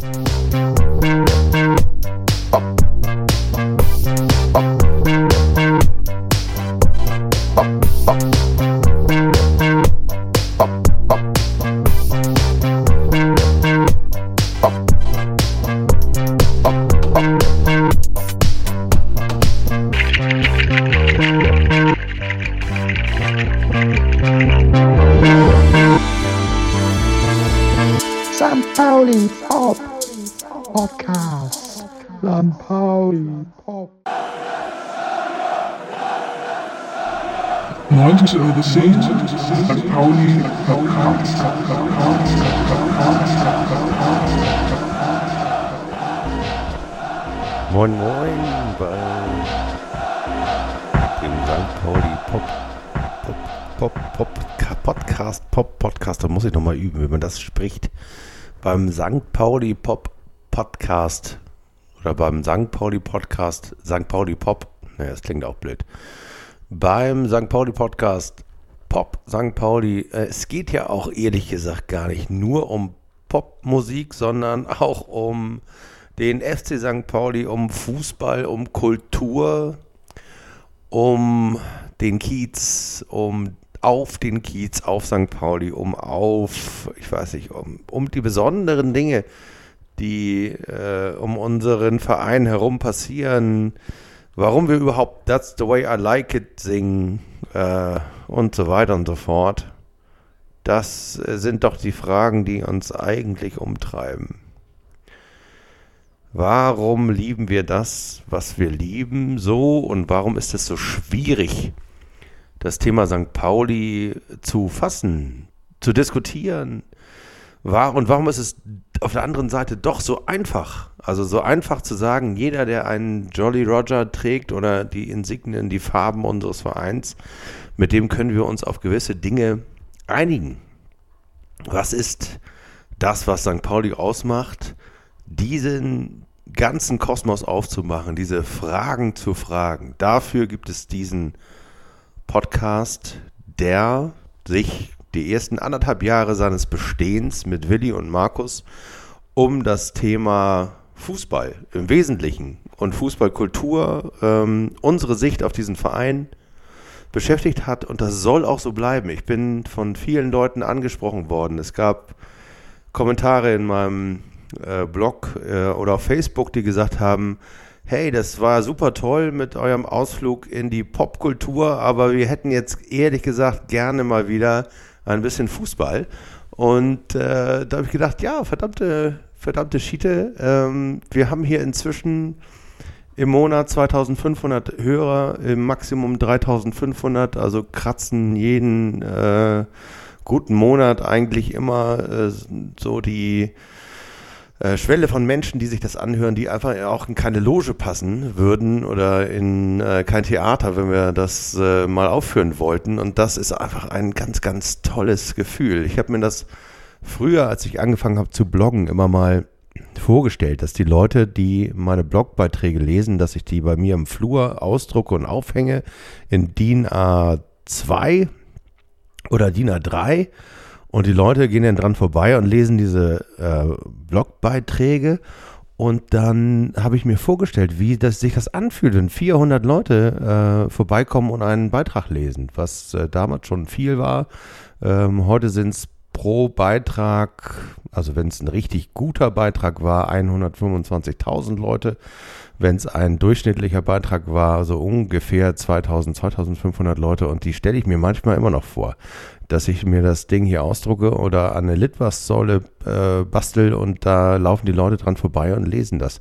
St. 19 Uhr 10, St. Pauli Podcast. Moin Moin bei dem St. Pauli Pop, Pop, Pop, Pop, Podcast, Pop Podcast, da muss ich nochmal üben, wie man das spricht. Beim St. Pauli Pop Podcast oder beim St. Pauli Podcast, St. Pauli Pop, ne, das klingt auch blöd. Beim St. Pauli Podcast Pop St. Pauli, äh, es geht ja auch ehrlich gesagt gar nicht nur um Popmusik, sondern auch um den FC St. Pauli, um Fußball, um Kultur, um den Kiez, um auf den Kiez, auf St. Pauli, um auf, ich weiß nicht, um, um die besonderen Dinge, die äh, um unseren Verein herum passieren, warum wir überhaupt That's the way I like it singen äh, und so weiter und so fort. Das äh, sind doch die Fragen, die uns eigentlich umtreiben. Warum lieben wir das, was wir lieben, so und warum ist es so schwierig, das Thema St. Pauli zu fassen, zu diskutieren? War, und warum ist es auf der anderen Seite doch so einfach? Also so einfach zu sagen, jeder, der einen Jolly Roger trägt oder die Insignien, die Farben unseres Vereins, mit dem können wir uns auf gewisse Dinge einigen. Was ist das, was St. Pauli ausmacht? diesen ganzen Kosmos aufzumachen, diese Fragen zu fragen. Dafür gibt es diesen Podcast, der sich die ersten anderthalb Jahre seines Bestehens mit Willi und Markus um das Thema Fußball im Wesentlichen und Fußballkultur, ähm, unsere Sicht auf diesen Verein beschäftigt hat und das soll auch so bleiben. Ich bin von vielen Leuten angesprochen worden. Es gab Kommentare in meinem äh, Blog äh, oder auf Facebook, die gesagt haben, hey, das war super toll mit eurem Ausflug in die Popkultur, aber wir hätten jetzt ehrlich gesagt gerne mal wieder ein bisschen Fußball. Und äh, da habe ich gedacht, ja, verdammte, verdammte Schiete, ähm, wir haben hier inzwischen im Monat 2500 Hörer, im Maximum 3500, also kratzen jeden äh, guten Monat eigentlich immer äh, so die äh, Schwelle von Menschen, die sich das anhören, die einfach auch in keine Loge passen würden oder in äh, kein Theater, wenn wir das äh, mal aufführen wollten. Und das ist einfach ein ganz, ganz tolles Gefühl. Ich habe mir das früher, als ich angefangen habe zu bloggen, immer mal vorgestellt, dass die Leute, die meine Blogbeiträge lesen, dass ich die bei mir im Flur ausdrucke und aufhänge in DIN A2 oder DIN A3 und die Leute gehen dann dran vorbei und lesen diese äh, Blogbeiträge. Und dann habe ich mir vorgestellt, wie das, sich das anfühlt, wenn 400 Leute äh, vorbeikommen und einen Beitrag lesen, was äh, damals schon viel war. Ähm, heute sind es pro Beitrag, also wenn es ein richtig guter Beitrag war, 125.000 Leute. Wenn es ein durchschnittlicher Beitrag war, so ungefähr 2000, 2500 Leute. Und die stelle ich mir manchmal immer noch vor dass ich mir das Ding hier ausdrucke oder an eine Litwas-Säule äh, bastel und da laufen die Leute dran vorbei und lesen das.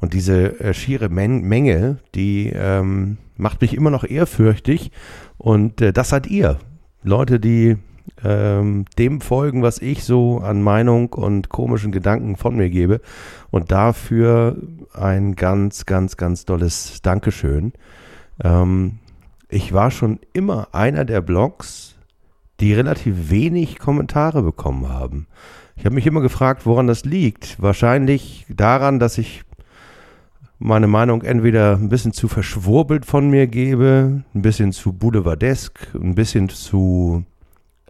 Und diese äh, schiere Men Menge, die ähm, macht mich immer noch ehrfürchtig und äh, das seid ihr. Leute, die ähm, dem folgen, was ich so an Meinung und komischen Gedanken von mir gebe. Und dafür ein ganz, ganz, ganz tolles Dankeschön. Ähm, ich war schon immer einer der Blogs, die relativ wenig Kommentare bekommen haben. Ich habe mich immer gefragt, woran das liegt. Wahrscheinlich daran, dass ich meine Meinung entweder ein bisschen zu verschwurbelt von mir gebe, ein bisschen zu boulevardesk, ein bisschen zu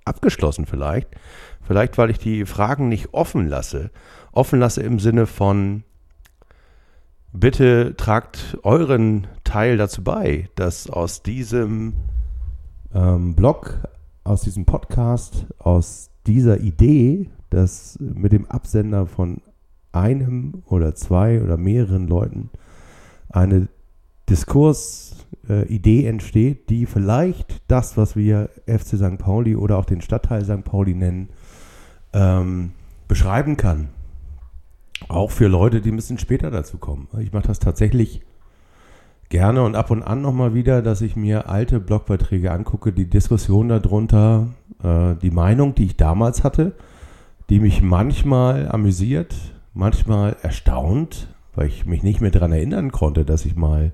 abgeschlossen vielleicht. Vielleicht, weil ich die Fragen nicht offen lasse. Offen lasse im Sinne von, bitte tragt euren Teil dazu bei, dass aus diesem ähm, Blog, aus diesem Podcast, aus dieser Idee, dass mit dem Absender von einem oder zwei oder mehreren Leuten eine Diskursidee äh, entsteht, die vielleicht das, was wir FC St. Pauli oder auch den Stadtteil St. Pauli nennen, ähm, beschreiben kann. Auch für Leute, die ein bisschen später dazu kommen. Ich mache das tatsächlich gerne und ab und an nochmal wieder, dass ich mir alte Blogbeiträge angucke, die Diskussion darunter, äh, die Meinung, die ich damals hatte, die mich manchmal amüsiert, manchmal erstaunt, weil ich mich nicht mehr daran erinnern konnte, dass ich mal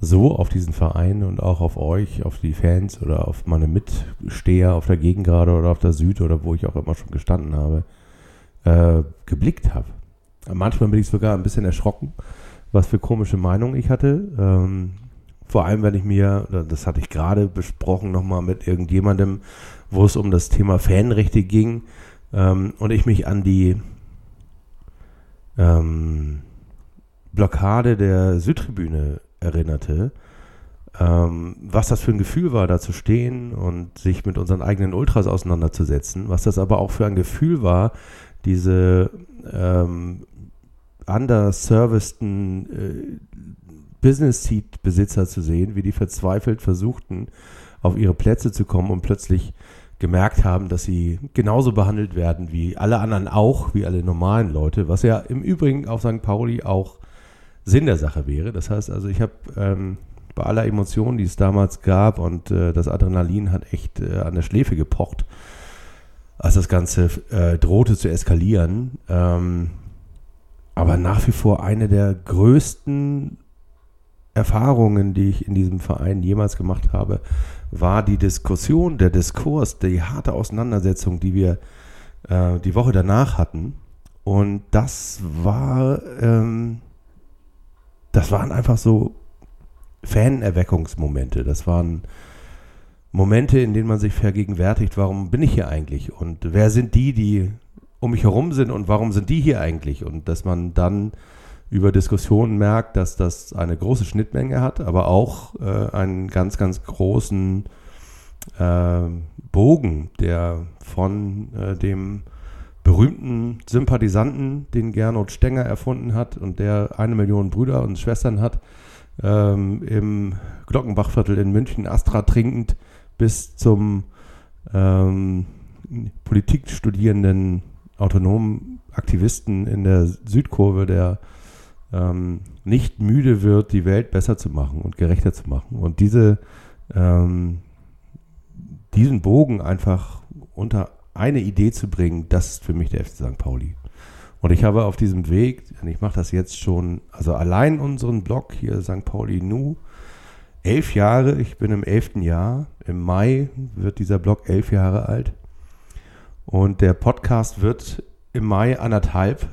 so auf diesen Verein und auch auf euch, auf die Fans oder auf meine Mitsteher auf der Gegengrade oder auf der Süd oder wo ich auch immer schon gestanden habe, äh, geblickt habe. Manchmal bin ich sogar ein bisschen erschrocken, was für komische Meinungen ich hatte. Ähm, vor allem, wenn ich mir, das hatte ich gerade besprochen nochmal mit irgendjemandem, wo es um das Thema Fanrechte ging ähm, und ich mich an die ähm, Blockade der Südtribüne erinnerte, ähm, was das für ein Gefühl war, da zu stehen und sich mit unseren eigenen Ultras auseinanderzusetzen, was das aber auch für ein Gefühl war, diese ähm, underserviceden äh, Business-Seat-Besitzer zu sehen, wie die verzweifelt versuchten, auf ihre Plätze zu kommen und plötzlich gemerkt haben, dass sie genauso behandelt werden wie alle anderen auch, wie alle normalen Leute, was ja im Übrigen auf St. Pauli auch Sinn der Sache wäre. Das heißt also, ich habe ähm, bei aller Emotion, die es damals gab und äh, das Adrenalin hat echt äh, an der Schläfe gepocht, als das Ganze äh, drohte zu eskalieren. Ähm, aber nach wie vor eine der größten Erfahrungen, die ich in diesem Verein jemals gemacht habe, war die Diskussion, der Diskurs, die harte Auseinandersetzung, die wir äh, die Woche danach hatten. Und das war ähm, das waren einfach so Fanerweckungsmomente. Das waren Momente, in denen man sich vergegenwärtigt, warum bin ich hier eigentlich und wer sind die, die um mich herum sind und warum sind die hier eigentlich? Und dass man dann über Diskussionen merkt, dass das eine große Schnittmenge hat, aber auch äh, einen ganz, ganz großen äh, Bogen, der von äh, dem berühmten Sympathisanten, den Gernot Stenger erfunden hat und der eine Million Brüder und Schwestern hat, ähm, im Glockenbachviertel in München Astra trinkend bis zum ähm, Politik studierenden autonomen Aktivisten in der Südkurve, der ähm, nicht müde wird, die Welt besser zu machen und gerechter zu machen. Und diese, ähm, diesen Bogen einfach unter eine Idee zu bringen, das ist für mich der FC St. Pauli. Und ich habe auf diesem Weg, und ich mache das jetzt schon, also allein unseren Blog hier, St. Pauli Nu, elf Jahre, ich bin im elften Jahr, im Mai wird dieser Blog elf Jahre alt. Und der Podcast wird im Mai anderthalb.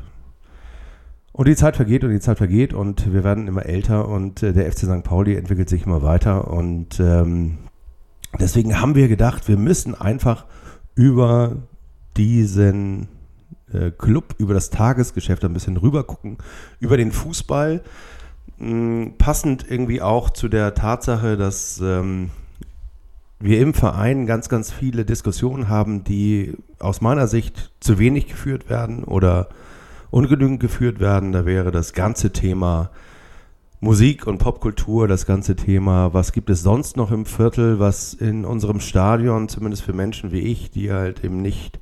Und die Zeit vergeht und die Zeit vergeht und wir werden immer älter und äh, der FC St. Pauli entwickelt sich immer weiter. Und ähm, deswegen haben wir gedacht, wir müssen einfach über diesen äh, Club, über das Tagesgeschäft ein bisschen rüber gucken, über den Fußball. Mh, hm, passend irgendwie auch zu der Tatsache, dass ähm, wir im Verein ganz, ganz viele Diskussionen haben, die aus meiner Sicht zu wenig geführt werden oder ungenügend geführt werden. Da wäre das ganze Thema Musik und Popkultur, das ganze Thema, was gibt es sonst noch im Viertel, was in unserem Stadion, zumindest für Menschen wie ich, die halt eben nicht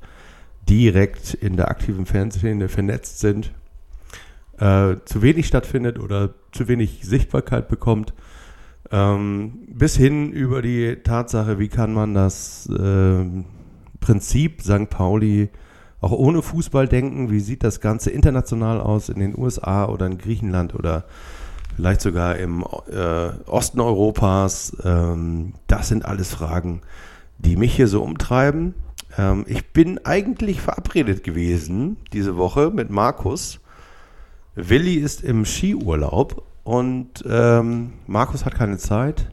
direkt in der aktiven Fernsehszene vernetzt sind, äh, zu wenig stattfindet oder zu wenig Sichtbarkeit bekommt, ähm, bis hin über die Tatsache, wie kann man das äh, Prinzip St. Pauli auch ohne Fußball denken, wie sieht das Ganze international aus in den USA oder in Griechenland oder vielleicht sogar im äh, Osten Europas. Ähm, das sind alles Fragen, die mich hier so umtreiben. Ähm, ich bin eigentlich verabredet gewesen diese Woche mit Markus. Willi ist im Skiurlaub und ähm, Markus hat keine Zeit.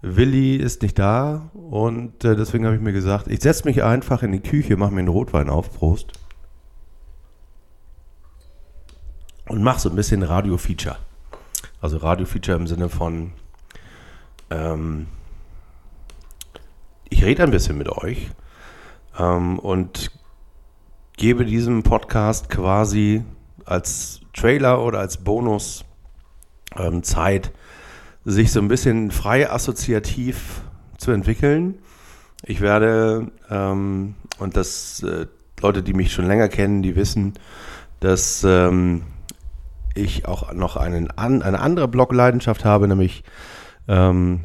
Willi ist nicht da und äh, deswegen habe ich mir gesagt, ich setze mich einfach in die Küche, mache mir einen Rotwein auf, Prost. Und mache so ein bisschen Radio-Feature. Also Radio-Feature im Sinne von, ähm, ich rede ein bisschen mit euch ähm, und gebe diesem Podcast quasi als Trailer oder als Bonus ähm, Zeit, sich so ein bisschen frei assoziativ zu entwickeln. Ich werde, ähm, und das äh, Leute, die mich schon länger kennen, die wissen, dass ähm, ich auch noch einen, an, eine andere Blogleidenschaft habe, nämlich ähm,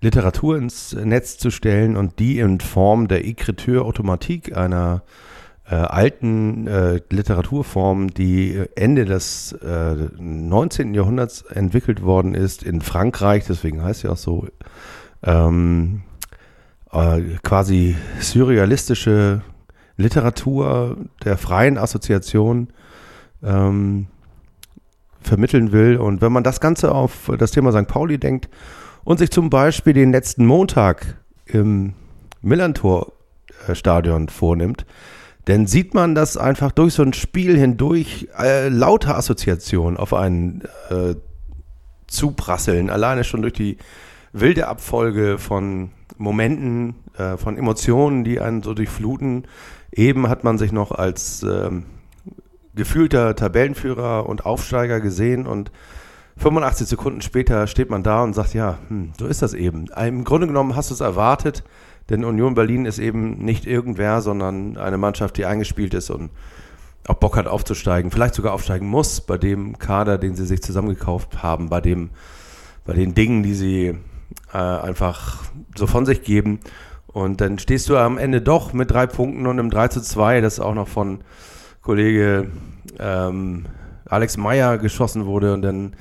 Literatur ins Netz zu stellen und die in Form der Écriture Automatique, einer äh, alten äh, Literaturform, die Ende des äh, 19. Jahrhunderts entwickelt worden ist in Frankreich, deswegen heißt sie auch so, ähm, äh, quasi surrealistische Literatur der freien Assoziation ähm, vermitteln will. Und wenn man das Ganze auf das Thema St. Pauli denkt und sich zum Beispiel den letzten Montag im Millantor-Stadion vornimmt, dann sieht man, dass einfach durch so ein Spiel hindurch äh, lauter Assoziationen auf einen äh, zuprasseln. Alleine schon durch die wilde Abfolge von Momenten, äh, von Emotionen, die einen so durchfluten. Eben hat man sich noch als ähm, gefühlter Tabellenführer und Aufsteiger gesehen und 85 Sekunden später steht man da und sagt, ja, hm, so ist das eben. Im Grunde genommen hast du es erwartet, denn Union Berlin ist eben nicht irgendwer, sondern eine Mannschaft, die eingespielt ist und auch Bock hat aufzusteigen, vielleicht sogar aufsteigen muss bei dem Kader, den sie sich zusammengekauft haben, bei dem, bei den Dingen, die sie äh, einfach so von sich geben. Und dann stehst du am Ende doch mit drei Punkten und einem 3 zu 2, das auch noch von Kollege ähm, Alex Meyer geschossen wurde. Und dann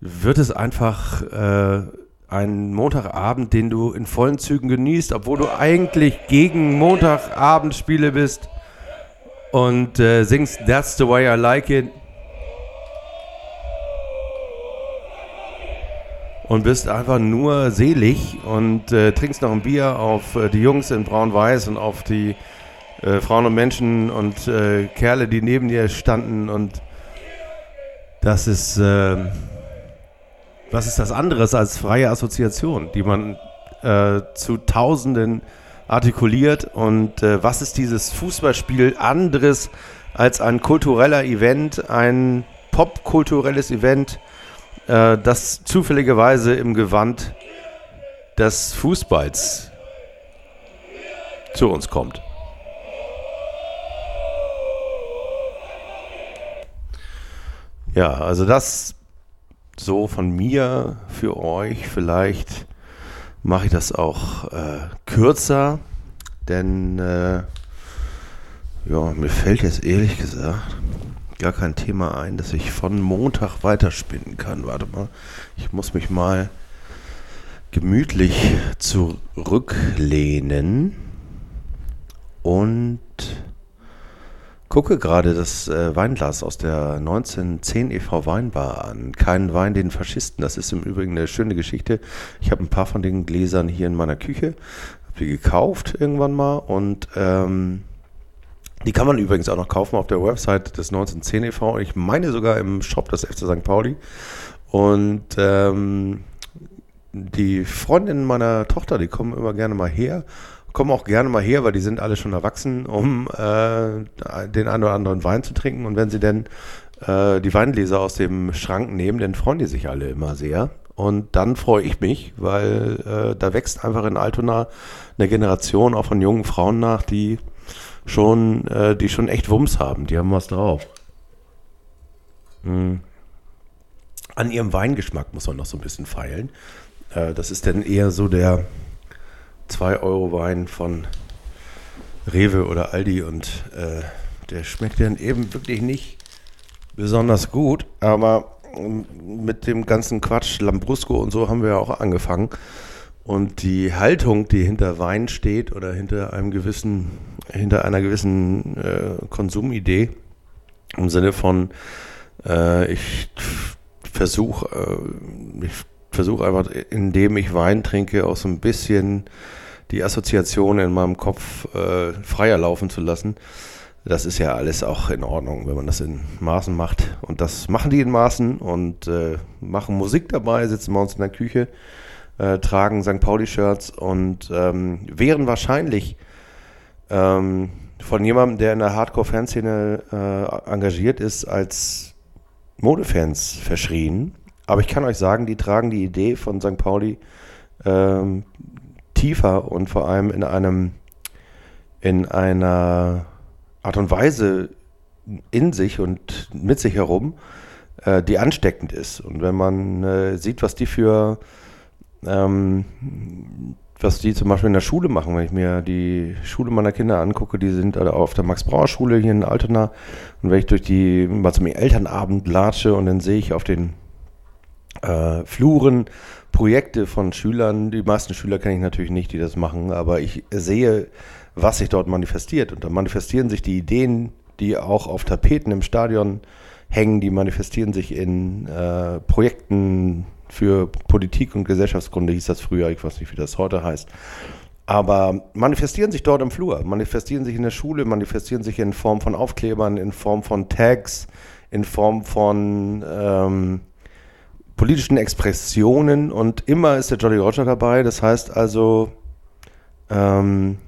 wird es einfach äh, ein Montagabend, den du in vollen Zügen genießt, obwohl du eigentlich gegen Montagabendspiele bist und äh, singst That's the way I like it. Und bist einfach nur selig und äh, trinkst noch ein Bier auf äh, die Jungs in Braun-Weiß und auf die äh, Frauen und Menschen und äh, Kerle, die neben dir standen. Und das ist ähm, was ist das anderes als freie Assoziation, die man äh, zu Tausenden artikuliert? Und äh, was ist dieses Fußballspiel anderes als ein kultureller Event, ein popkulturelles Event, äh, das zufälligerweise im Gewand des Fußballs zu uns kommt? Ja, also das so von mir für euch. Vielleicht mache ich das auch äh, kürzer, denn äh, ja, mir fällt jetzt ehrlich gesagt gar kein Thema ein, dass ich von Montag weiterspinnen kann. Warte mal, ich muss mich mal gemütlich zurücklehnen und gucke gerade das äh, Weinglas aus der 1910 e.V. Weinbar an. Kein Wein den Faschisten. Das ist im Übrigen eine schöne Geschichte. Ich habe ein paar von den Gläsern hier in meiner Küche. Habe die gekauft irgendwann mal und ähm, die kann man übrigens auch noch kaufen auf der Website des 1910 e.V. Ich meine sogar im Shop des FC St. Pauli. Und ähm, die Freundinnen meiner Tochter, die kommen immer gerne mal her kommen auch gerne mal her, weil die sind alle schon erwachsen, um äh, den einen oder anderen Wein zu trinken. Und wenn sie dann äh, die Weingläser aus dem Schrank nehmen, dann freuen die sich alle immer sehr. Und dann freue ich mich, weil äh, da wächst einfach in Altona eine Generation auch von jungen Frauen nach, die schon, äh, die schon echt Wumms haben. Die haben was drauf. Mhm. An ihrem Weingeschmack muss man noch so ein bisschen feilen. Äh, das ist dann eher so der 2 Euro Wein von Rewe oder Aldi und äh, der schmeckt dann eben wirklich nicht besonders gut, aber ähm, mit dem ganzen Quatsch, Lambrusco und so haben wir ja auch angefangen. Und die Haltung, die hinter Wein steht oder hinter einem gewissen, hinter einer gewissen äh, Konsumidee, im Sinne von, äh, ich versuche, äh, ich versuche einfach, indem ich Wein trinke, auch so ein bisschen die Assoziation in meinem Kopf äh, freier laufen zu lassen. Das ist ja alles auch in Ordnung, wenn man das in Maßen macht. Und das machen die in Maßen und äh, machen Musik dabei, sitzen bei uns in der Küche, äh, tragen St. Pauli-Shirts und ähm, wären wahrscheinlich ähm, von jemandem, der in der Hardcore-Fanszene äh, engagiert ist, als Modefans verschrien. Aber ich kann euch sagen, die tragen die Idee von St. Pauli ähm, tiefer und vor allem in einem in einer Art und Weise in sich und mit sich herum, äh, die ansteckend ist. Und wenn man äh, sieht, was die für ähm, was die zum Beispiel in der Schule machen, wenn ich mir die Schule meiner Kinder angucke, die sind alle auf der Max-Brauer-Schule hier in Altona. Und wenn ich durch die, mal zum Elternabend latsche und dann sehe ich auf den äh, Fluren Projekte von Schülern, die meisten Schüler kenne ich natürlich nicht, die das machen, aber ich sehe, was sich dort manifestiert. Und da manifestieren sich die Ideen, die auch auf Tapeten im Stadion hängen, die manifestieren sich in äh, Projekten für Politik und Gesellschaftskunde, hieß das früher, ich weiß nicht, wie das heute heißt. Aber manifestieren sich dort im Flur, manifestieren sich in der Schule, manifestieren sich in Form von Aufklebern, in Form von Tags, in Form von ähm, politischen Expressionen und immer ist der Jolly Roger dabei. Das heißt also, ähm,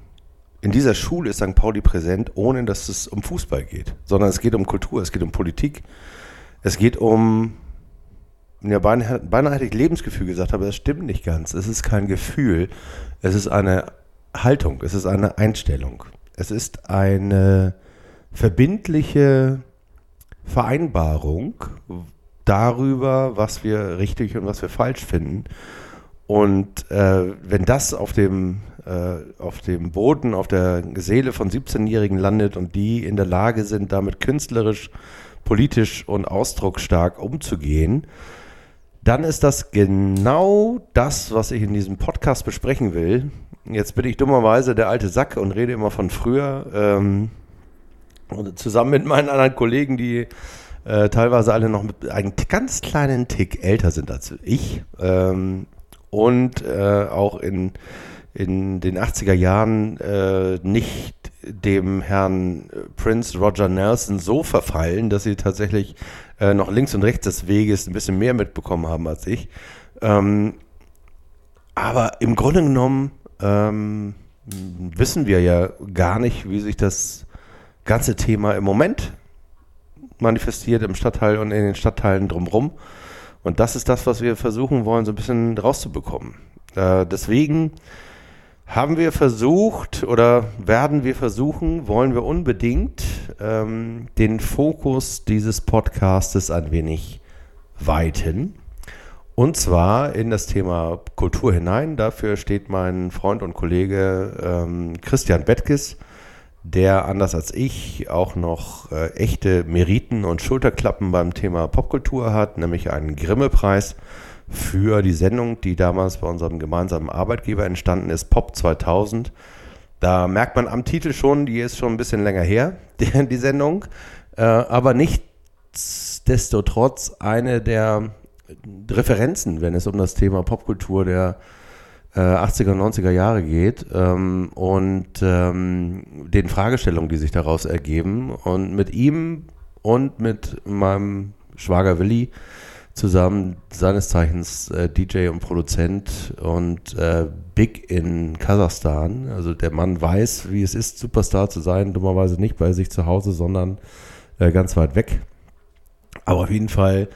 in dieser Schule ist St. Pauli präsent, ohne dass es um Fußball geht, sondern es geht um Kultur, es geht um Politik, es geht um, ja, beinahe, beinahe hätte ich Lebensgefühl gesagt, aber das stimmt nicht ganz. Es ist kein Gefühl, es ist eine Haltung, es ist eine Einstellung, es ist eine verbindliche Vereinbarung, darüber, was wir richtig und was wir falsch finden. Und äh, wenn das auf dem, äh, auf dem Boden, auf der Seele von 17-Jährigen landet und die in der Lage sind, damit künstlerisch, politisch und ausdrucksstark umzugehen, dann ist das genau das, was ich in diesem Podcast besprechen will. Jetzt bin ich dummerweise der alte Sack und rede immer von früher. Ähm, und zusammen mit meinen anderen Kollegen, die äh, teilweise alle noch mit einem ganz kleinen Tick älter sind als ich ähm, und äh, auch in, in den 80er Jahren äh, nicht dem Herrn Prince Roger Nelson so verfallen, dass sie tatsächlich äh, noch links und rechts des Weges ein bisschen mehr mitbekommen haben als ich. Ähm, aber im Grunde genommen ähm, wissen wir ja gar nicht, wie sich das ganze Thema im Moment manifestiert im Stadtteil und in den Stadtteilen drumherum. Und das ist das, was wir versuchen wollen, so ein bisschen rauszubekommen. Äh, deswegen haben wir versucht oder werden wir versuchen, wollen wir unbedingt ähm, den Fokus dieses Podcastes ein wenig weiten. Und zwar in das Thema Kultur hinein. Dafür steht mein Freund und Kollege ähm, Christian Bettges der anders als ich auch noch äh, echte Meriten und Schulterklappen beim Thema Popkultur hat, nämlich einen Grimme-Preis für die Sendung, die damals bei unserem gemeinsamen Arbeitgeber entstanden ist, Pop 2000. Da merkt man am Titel schon, die ist schon ein bisschen länger her, die, die Sendung, äh, aber nichtsdestotrotz eine der Referenzen, wenn es um das Thema Popkultur der 80er, äh, 90er Jahre geht ähm, und ähm, den Fragestellungen, die sich daraus ergeben. Und mit ihm und mit meinem Schwager Willi zusammen, seines Zeichens äh, DJ und Produzent und äh, Big in Kasachstan. Also der Mann weiß, wie es ist, Superstar zu sein, dummerweise nicht bei sich zu Hause, sondern äh, ganz weit weg. Aber auf jeden Fall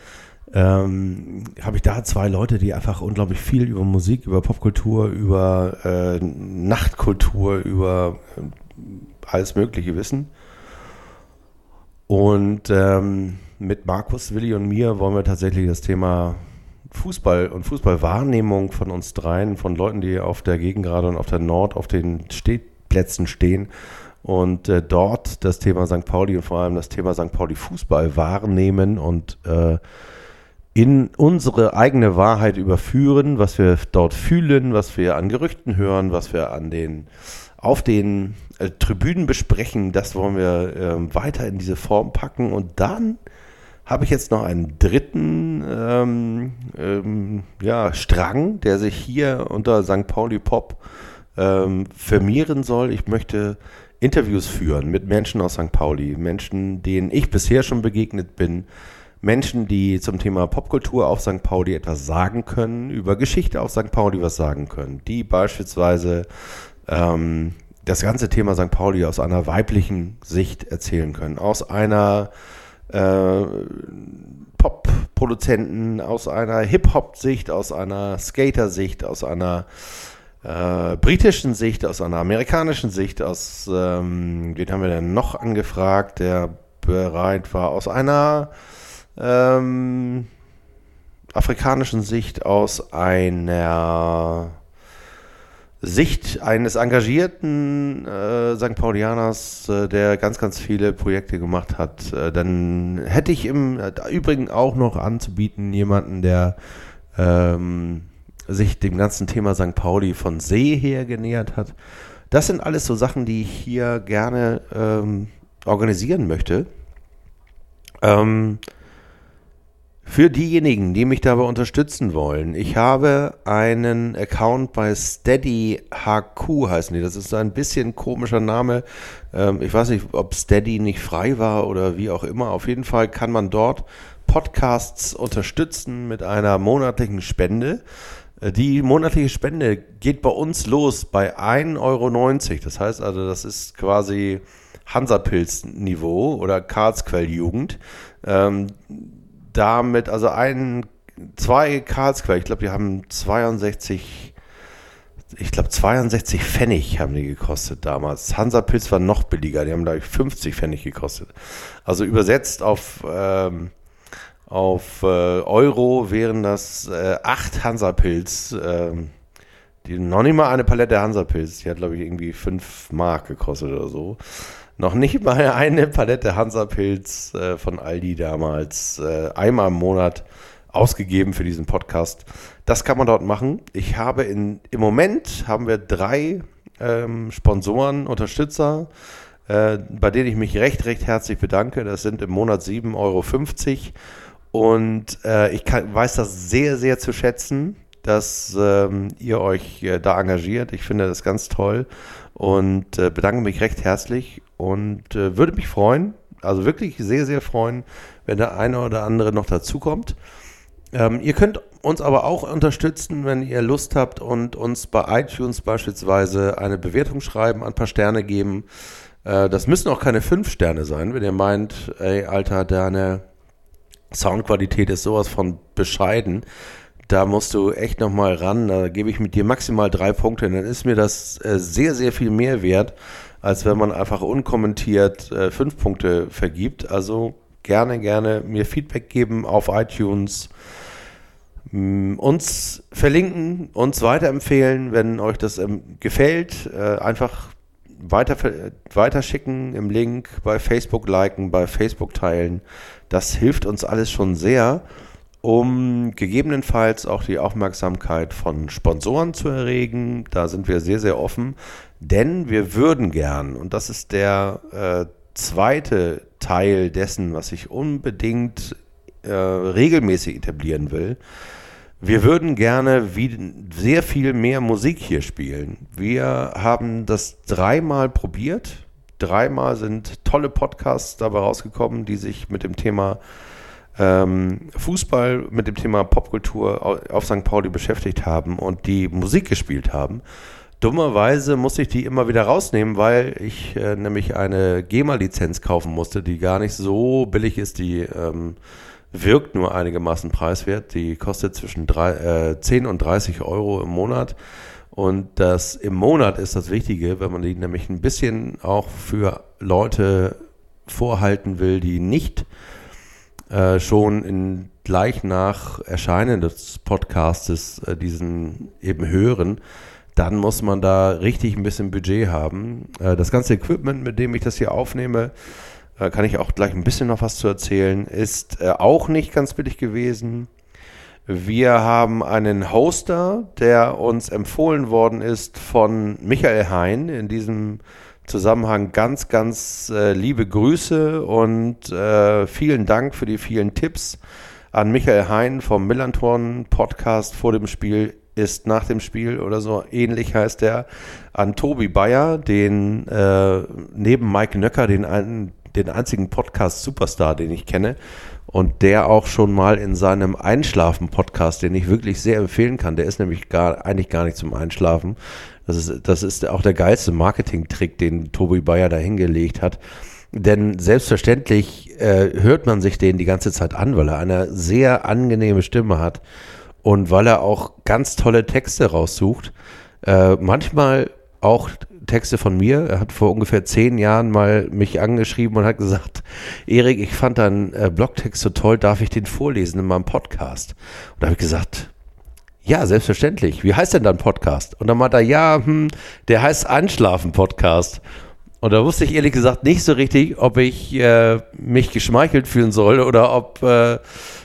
ähm, habe ich da zwei Leute, die einfach unglaublich viel über Musik, über Popkultur, über äh, Nachtkultur, über äh, alles Mögliche wissen. Und ähm, mit Markus, Willi und mir wollen wir tatsächlich das Thema Fußball und Fußballwahrnehmung von uns dreien, von Leuten, die auf der Gegengrade und auf der Nord auf den Stehplätzen stehen und äh, dort das Thema St. Pauli und vor allem das Thema St. Pauli Fußball wahrnehmen und äh, in unsere eigene Wahrheit überführen, was wir dort fühlen, was wir an Gerüchten hören, was wir an den auf den äh, Tribünen besprechen, das wollen wir äh, weiter in diese Form packen und dann habe ich jetzt noch einen dritten ähm, ähm, ja, Strang, der sich hier unter St. Pauli Pop ähm, firmieren soll. Ich möchte Interviews führen mit Menschen aus St. Pauli, Menschen, denen ich bisher schon begegnet bin, Menschen, die zum Thema Popkultur auf St. Pauli etwas sagen können, über Geschichte auf St. Pauli was sagen können, die beispielsweise ähm, das ganze Thema St. Pauli aus einer weiblichen Sicht erzählen können, aus einer äh, Pop-Produzenten, aus einer Hip-Hop-Sicht, aus einer Skater-Sicht, aus einer äh, britischen Sicht, aus einer amerikanischen Sicht, aus, ähm, wen haben wir denn noch angefragt, der bereit war, aus einer ähm, afrikanischen Sicht, aus einer Sicht eines engagierten äh, St. Paulianers, äh, der ganz, ganz viele Projekte gemacht hat, äh, dann hätte ich im äh, Übrigen auch noch anzubieten jemanden, der ähm, sich dem ganzen Thema St. Pauli von See her genähert hat. Das sind alles so Sachen, die ich hier gerne ähm, organisieren möchte. Ähm, für diejenigen, die mich dabei unterstützen wollen, ich habe einen Account bei Steady HQ heißen die. Das ist ein bisschen komischer Name. Ähm, ich weiß nicht, ob Steady nicht frei war oder wie auch immer. Auf jeden Fall kann man dort Podcasts unterstützen mit einer monatlichen Spende. Äh, die monatliche Spende geht bei uns los bei 1,90 Euro. Das heißt also, das ist quasi Hansapilz-Niveau oder Karlsquell-Jugend. Ähm, damit, also ein, zwei Karlsquell, ich glaube, die haben 62, ich glaube 62 Pfennig haben die gekostet damals. Hansapilz war noch billiger, die haben glaube ich 50 Pfennig gekostet. Also übersetzt auf, ähm, auf äh, Euro wären das äh, acht Hansapilz. Ähm, die, noch nicht mal eine Palette Hansapilz, die hat glaube ich irgendwie 5 Mark gekostet oder so noch nicht mal eine Palette Hansapilz äh, von Aldi damals äh, einmal im Monat ausgegeben für diesen Podcast. Das kann man dort machen. Ich habe in, im Moment haben wir drei ähm, Sponsoren, Unterstützer, äh, bei denen ich mich recht, recht herzlich bedanke. Das sind im Monat 7,50 Euro. Und äh, ich kann, weiß das sehr, sehr zu schätzen, dass ähm, ihr euch äh, da engagiert. Ich finde das ganz toll und äh, bedanke mich recht herzlich und äh, würde mich freuen, also wirklich sehr, sehr freuen, wenn der eine oder andere noch dazukommt. Ähm, ihr könnt uns aber auch unterstützen, wenn ihr Lust habt und uns bei iTunes beispielsweise eine Bewertung schreiben, ein paar Sterne geben. Äh, das müssen auch keine fünf Sterne sein, wenn ihr meint, ey, Alter, deine Soundqualität ist sowas von bescheiden. Da musst du echt nochmal ran. Da gebe ich mit dir maximal drei Punkte. Dann ist mir das äh, sehr, sehr viel mehr wert, als wenn man einfach unkommentiert äh, fünf Punkte vergibt. Also gerne, gerne mir Feedback geben auf iTunes, mm, uns verlinken, uns weiterempfehlen, wenn euch das ähm, gefällt. Äh, einfach weiter, weiterschicken im Link, bei Facebook liken, bei Facebook teilen. Das hilft uns alles schon sehr, um gegebenenfalls auch die Aufmerksamkeit von Sponsoren zu erregen. Da sind wir sehr, sehr offen. Denn wir würden gern, und das ist der äh, zweite Teil dessen, was ich unbedingt äh, regelmäßig etablieren will, wir würden gerne wie, sehr viel mehr Musik hier spielen. Wir haben das dreimal probiert. Dreimal sind tolle Podcasts dabei rausgekommen, die sich mit dem Thema ähm, Fußball, mit dem Thema Popkultur auf St. Pauli beschäftigt haben und die Musik gespielt haben. Dummerweise musste ich die immer wieder rausnehmen, weil ich äh, nämlich eine GEMA-Lizenz kaufen musste, die gar nicht so billig ist. Die ähm, wirkt nur einigermaßen preiswert. Die kostet zwischen drei, äh, 10 und 30 Euro im Monat. Und das im Monat ist das Wichtige, wenn man die nämlich ein bisschen auch für Leute vorhalten will, die nicht äh, schon in, gleich nach Erscheinen des Podcastes äh, diesen eben hören dann muss man da richtig ein bisschen Budget haben. Äh, das ganze Equipment, mit dem ich das hier aufnehme, äh, kann ich auch gleich ein bisschen noch was zu erzählen, ist äh, auch nicht ganz billig gewesen. Wir haben einen Hoster, der uns empfohlen worden ist von Michael Hein in diesem Zusammenhang ganz, ganz äh, liebe Grüße und äh, vielen Dank für die vielen Tipps an Michael Hein vom Millanton Podcast vor dem Spiel ist nach dem Spiel oder so ähnlich heißt er, an Tobi Bayer, den äh, neben Mike Nöcker, den, ein, den einzigen Podcast-Superstar, den ich kenne und der auch schon mal in seinem Einschlafen-Podcast, den ich wirklich sehr empfehlen kann, der ist nämlich gar, eigentlich gar nicht zum Einschlafen. Das ist, das ist auch der geilste Marketing-Trick, den Tobi Bayer da hingelegt hat. Denn selbstverständlich äh, hört man sich den die ganze Zeit an, weil er eine sehr angenehme Stimme hat und weil er auch ganz tolle Texte raussucht. Äh, manchmal auch Texte von mir. Er hat vor ungefähr zehn Jahren mal mich angeschrieben und hat gesagt, Erik, ich fand deinen äh, Blogtext so toll, darf ich den vorlesen in meinem Podcast? Und da habe ich gesagt, ja, selbstverständlich. Wie heißt denn dein Podcast? Und dann meinte er, ja, hm, der heißt Einschlafen Podcast. Und da wusste ich ehrlich gesagt nicht so richtig, ob ich äh, mich geschmeichelt fühlen soll oder ob äh,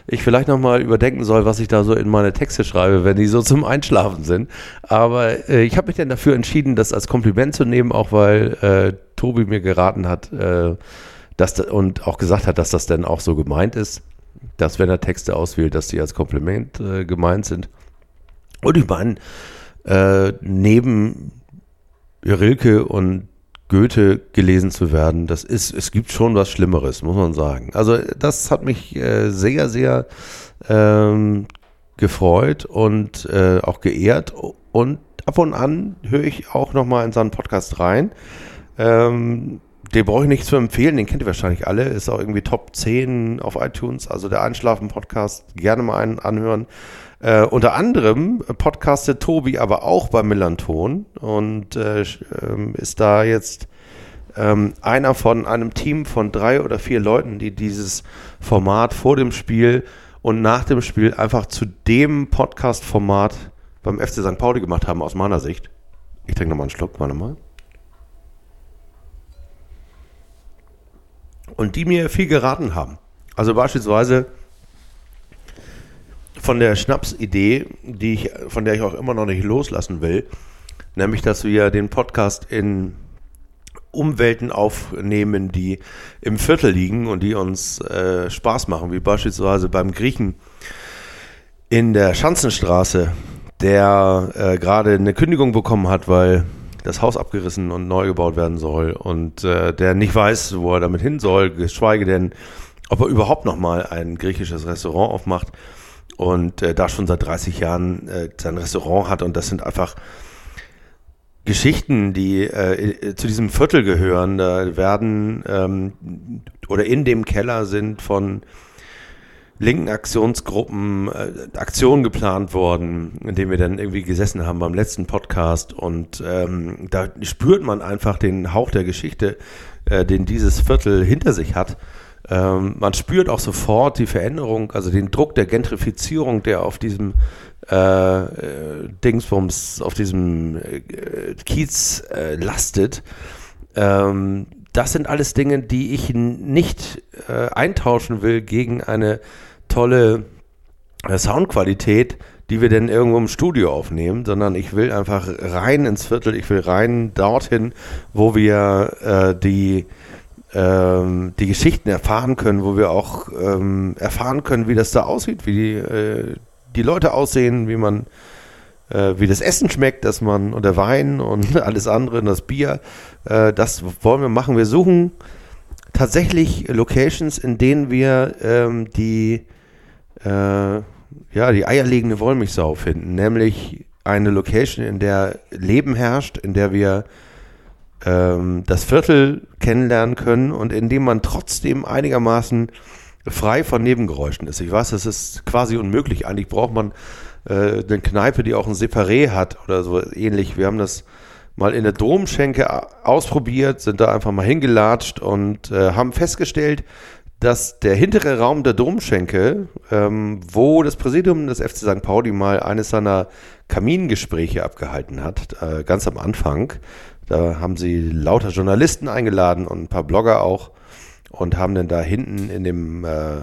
ich vielleicht nochmal überdenken soll, was ich da so in meine Texte schreibe, wenn die so zum Einschlafen sind. Aber äh, ich habe mich dann dafür entschieden, das als Kompliment zu nehmen, auch weil äh, Tobi mir geraten hat äh, dass, und auch gesagt hat, dass das dann auch so gemeint ist, dass wenn er Texte auswählt, dass die als Kompliment äh, gemeint sind. Und ich meine, äh, neben Rilke und Goethe gelesen zu werden, das ist, es gibt schon was Schlimmeres, muss man sagen. Also das hat mich äh, sehr, sehr ähm, gefreut und äh, auch geehrt. Und ab und an höre ich auch nochmal in seinen Podcast rein. Ähm, den brauche ich nicht zu empfehlen, den kennt ihr wahrscheinlich alle. Ist auch irgendwie Top 10 auf iTunes, also der Einschlafen-Podcast. Gerne mal einen anhören. Äh, unter anderem podcastet Tobi aber auch bei Millanton und äh, ähm, ist da jetzt ähm, einer von einem Team von drei oder vier Leuten, die dieses Format vor dem Spiel und nach dem Spiel einfach zu dem Podcast-Format beim FC St. Pauli gemacht haben, aus meiner Sicht. Ich trinke nochmal einen Schluck, warte mal. Und die mir viel geraten haben. Also beispielsweise von der Schnapsidee, die ich, von der ich auch immer noch nicht loslassen will, nämlich, dass wir den Podcast in Umwelten aufnehmen, die im Viertel liegen und die uns äh, Spaß machen, wie beispielsweise beim Griechen in der Schanzenstraße, der äh, gerade eine Kündigung bekommen hat, weil das Haus abgerissen und neu gebaut werden soll und äh, der nicht weiß, wo er damit hin soll, geschweige denn, ob er überhaupt noch mal ein griechisches Restaurant aufmacht und äh, da schon seit 30 Jahren äh, sein Restaurant hat. Und das sind einfach Geschichten, die äh, zu diesem Viertel gehören. Da werden ähm, oder in dem Keller sind von linken Aktionsgruppen äh, Aktionen geplant worden, in denen wir dann irgendwie gesessen haben beim letzten Podcast. Und ähm, da spürt man einfach den Hauch der Geschichte, äh, den dieses Viertel hinter sich hat ähm, man spürt auch sofort die Veränderung, also den Druck der Gentrifizierung, der auf diesem äh, äh, Dingsbums, auf diesem äh, Kiez äh, lastet. Ähm, das sind alles Dinge, die ich nicht äh, eintauschen will gegen eine tolle äh, Soundqualität, die wir denn irgendwo im Studio aufnehmen, sondern ich will einfach rein ins Viertel, ich will rein dorthin, wo wir die ähm, die Geschichten erfahren können, wo wir auch ähm, erfahren können, wie das da aussieht, wie die, äh, die Leute aussehen, wie man, äh, wie das Essen schmeckt, dass man und der Wein und alles andere und das Bier, äh, das wollen wir machen. Wir suchen tatsächlich Locations, in denen wir ähm, die äh, ja die eierlegende Wollmilchsau finden, nämlich eine Location, in der Leben herrscht, in der wir ähm, das Viertel kennenlernen können und in dem man trotzdem einigermaßen frei von Nebengeräuschen ist. Ich weiß, das ist quasi unmöglich. Eigentlich braucht man äh, eine Kneipe, die auch ein Separé hat oder so ähnlich. Wir haben das mal in der Domschenke ausprobiert, sind da einfach mal hingelatscht und äh, haben festgestellt, dass der hintere Raum der Domschenke, ähm, wo das Präsidium des FC St. Pauli mal eines seiner Kamingespräche abgehalten hat, äh, ganz am Anfang, da haben sie lauter Journalisten eingeladen und ein paar Blogger auch und haben dann da hinten in dem äh,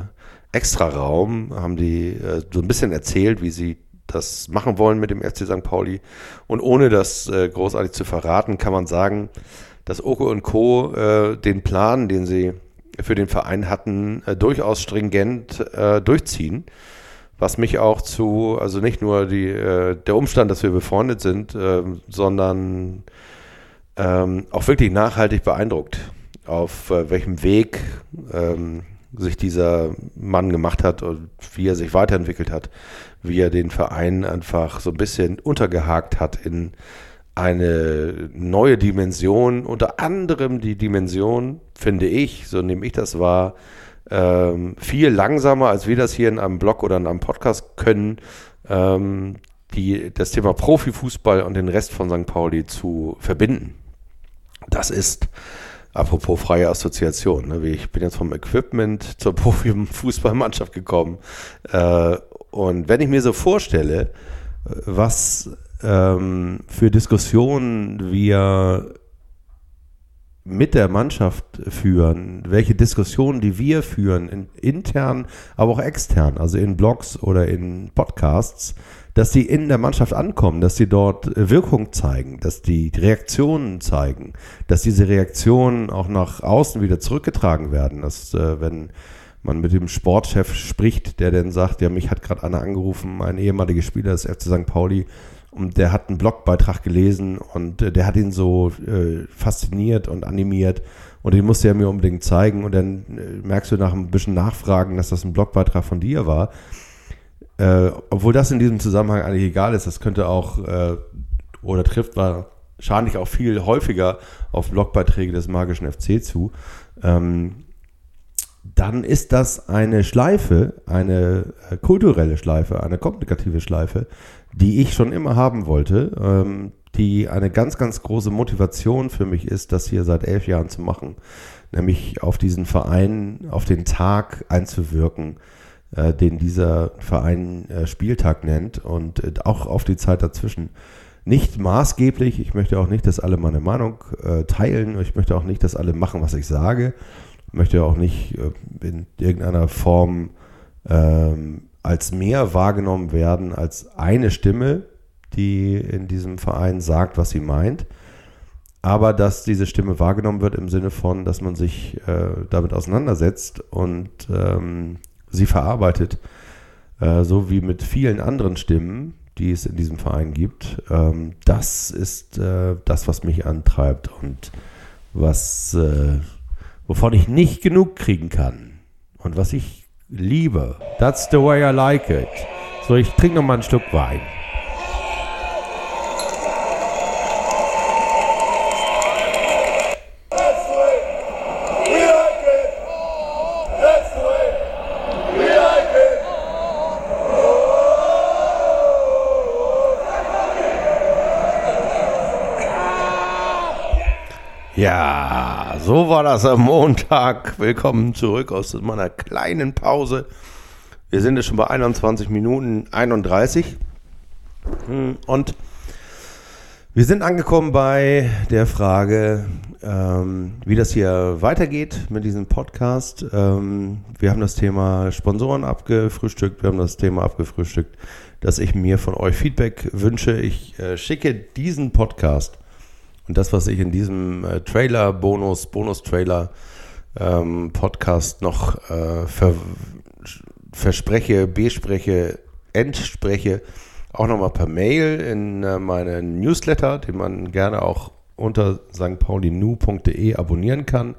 Extraraum, haben die äh, so ein bisschen erzählt, wie sie das machen wollen mit dem FC St. Pauli. Und ohne das äh, großartig zu verraten, kann man sagen, dass Oko und Co. Äh, den Plan, den sie für den Verein hatten, äh, durchaus stringent äh, durchziehen. Was mich auch zu, also nicht nur die, äh, der Umstand, dass wir befreundet sind, ähm, sondern ähm, auch wirklich nachhaltig beeindruckt, auf äh, welchem Weg ähm, sich dieser Mann gemacht hat und wie er sich weiterentwickelt hat, wie er den Verein einfach so ein bisschen untergehakt hat in eine neue Dimension, unter anderem die Dimension, finde ich, so nehme ich das wahr, ähm, viel langsamer, als wir das hier in einem Blog oder in einem Podcast können, ähm, die, das Thema Profifußball und den Rest von St. Pauli zu verbinden. Das ist, apropos freie Assoziation, ne, ich bin jetzt vom Equipment zur Profifußballmannschaft gekommen. Äh, und wenn ich mir so vorstelle, was ähm, für Diskussionen wir mit der Mannschaft führen, welche Diskussionen, die wir führen, in, intern, aber auch extern, also in Blogs oder in Podcasts, dass die in der Mannschaft ankommen, dass sie dort Wirkung zeigen, dass die Reaktionen zeigen, dass diese Reaktionen auch nach außen wieder zurückgetragen werden, dass äh, wenn man mit dem Sportchef spricht, der dann sagt, ja, mich hat gerade einer angerufen, ein ehemaliger Spieler des FC St. Pauli, und der hat einen Blogbeitrag gelesen und äh, der hat ihn so äh, fasziniert und animiert und den musste er mir unbedingt zeigen und dann äh, merkst du nach ein bisschen Nachfragen, dass das ein Blogbeitrag von dir war. Äh, obwohl das in diesem Zusammenhang eigentlich egal ist, das könnte auch äh, oder trifft wahrscheinlich auch viel häufiger auf Blogbeiträge des magischen FC zu. Ähm, dann ist das eine Schleife, eine äh, kulturelle Schleife, eine kommunikative Schleife, die ich schon immer haben wollte, ähm, die eine ganz, ganz große Motivation für mich ist, das hier seit elf Jahren zu machen, nämlich auf diesen Verein, auf den Tag einzuwirken, äh, den dieser Verein äh, Spieltag nennt und äh, auch auf die Zeit dazwischen. Nicht maßgeblich, ich möchte auch nicht, dass alle meine Meinung äh, teilen, ich möchte auch nicht, dass alle machen, was ich sage, ich möchte auch nicht äh, in irgendeiner Form ähm, als mehr wahrgenommen werden als eine Stimme, die in diesem Verein sagt, was sie meint. Aber dass diese Stimme wahrgenommen wird im Sinne von, dass man sich äh, damit auseinandersetzt und ähm, sie verarbeitet, äh, so wie mit vielen anderen Stimmen, die es in diesem Verein gibt. Ähm, das ist äh, das, was mich antreibt und was, äh, wovon ich nicht genug kriegen kann und was ich Liebe. That's the way I like it. So, ich trinke noch mal ein Stück Wein. Ja, so war das am Montag. Willkommen zurück aus meiner kleinen Pause. Wir sind jetzt schon bei 21 Minuten 31. Hm, und wir sind angekommen bei der Frage, ähm, wie das hier weitergeht mit diesem Podcast. Ähm, wir haben das Thema Sponsoren abgefrühstückt, wir haben das Thema abgefrühstückt, dass ich mir von euch Feedback wünsche. Ich äh, schicke diesen Podcast und das, was ich in diesem äh, Trailer, Bonus, Bonus-Trailer, ähm, Podcast noch äh, ver verspreche, bespreche, entspreche, auch nochmal per Mail in äh, meinen Newsletter, den man gerne auch unter stpaulinu.de abonnieren kann.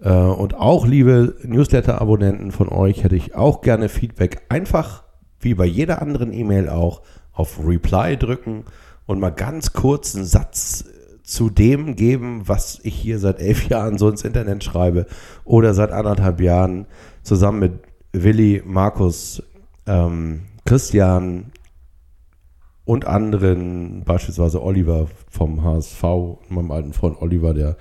Äh, und auch, liebe Newsletter-Abonnenten von euch, hätte ich auch gerne Feedback. Einfach, wie bei jeder anderen E-Mail auch, auf Reply drücken und mal ganz kurz einen Satz zu dem geben, was ich hier seit elf Jahren so ins Internet schreibe oder seit anderthalb Jahren zusammen mit Willi, Markus, ähm, Christian und anderen, beispielsweise Oliver vom HSV, meinem alten Freund Oliver, der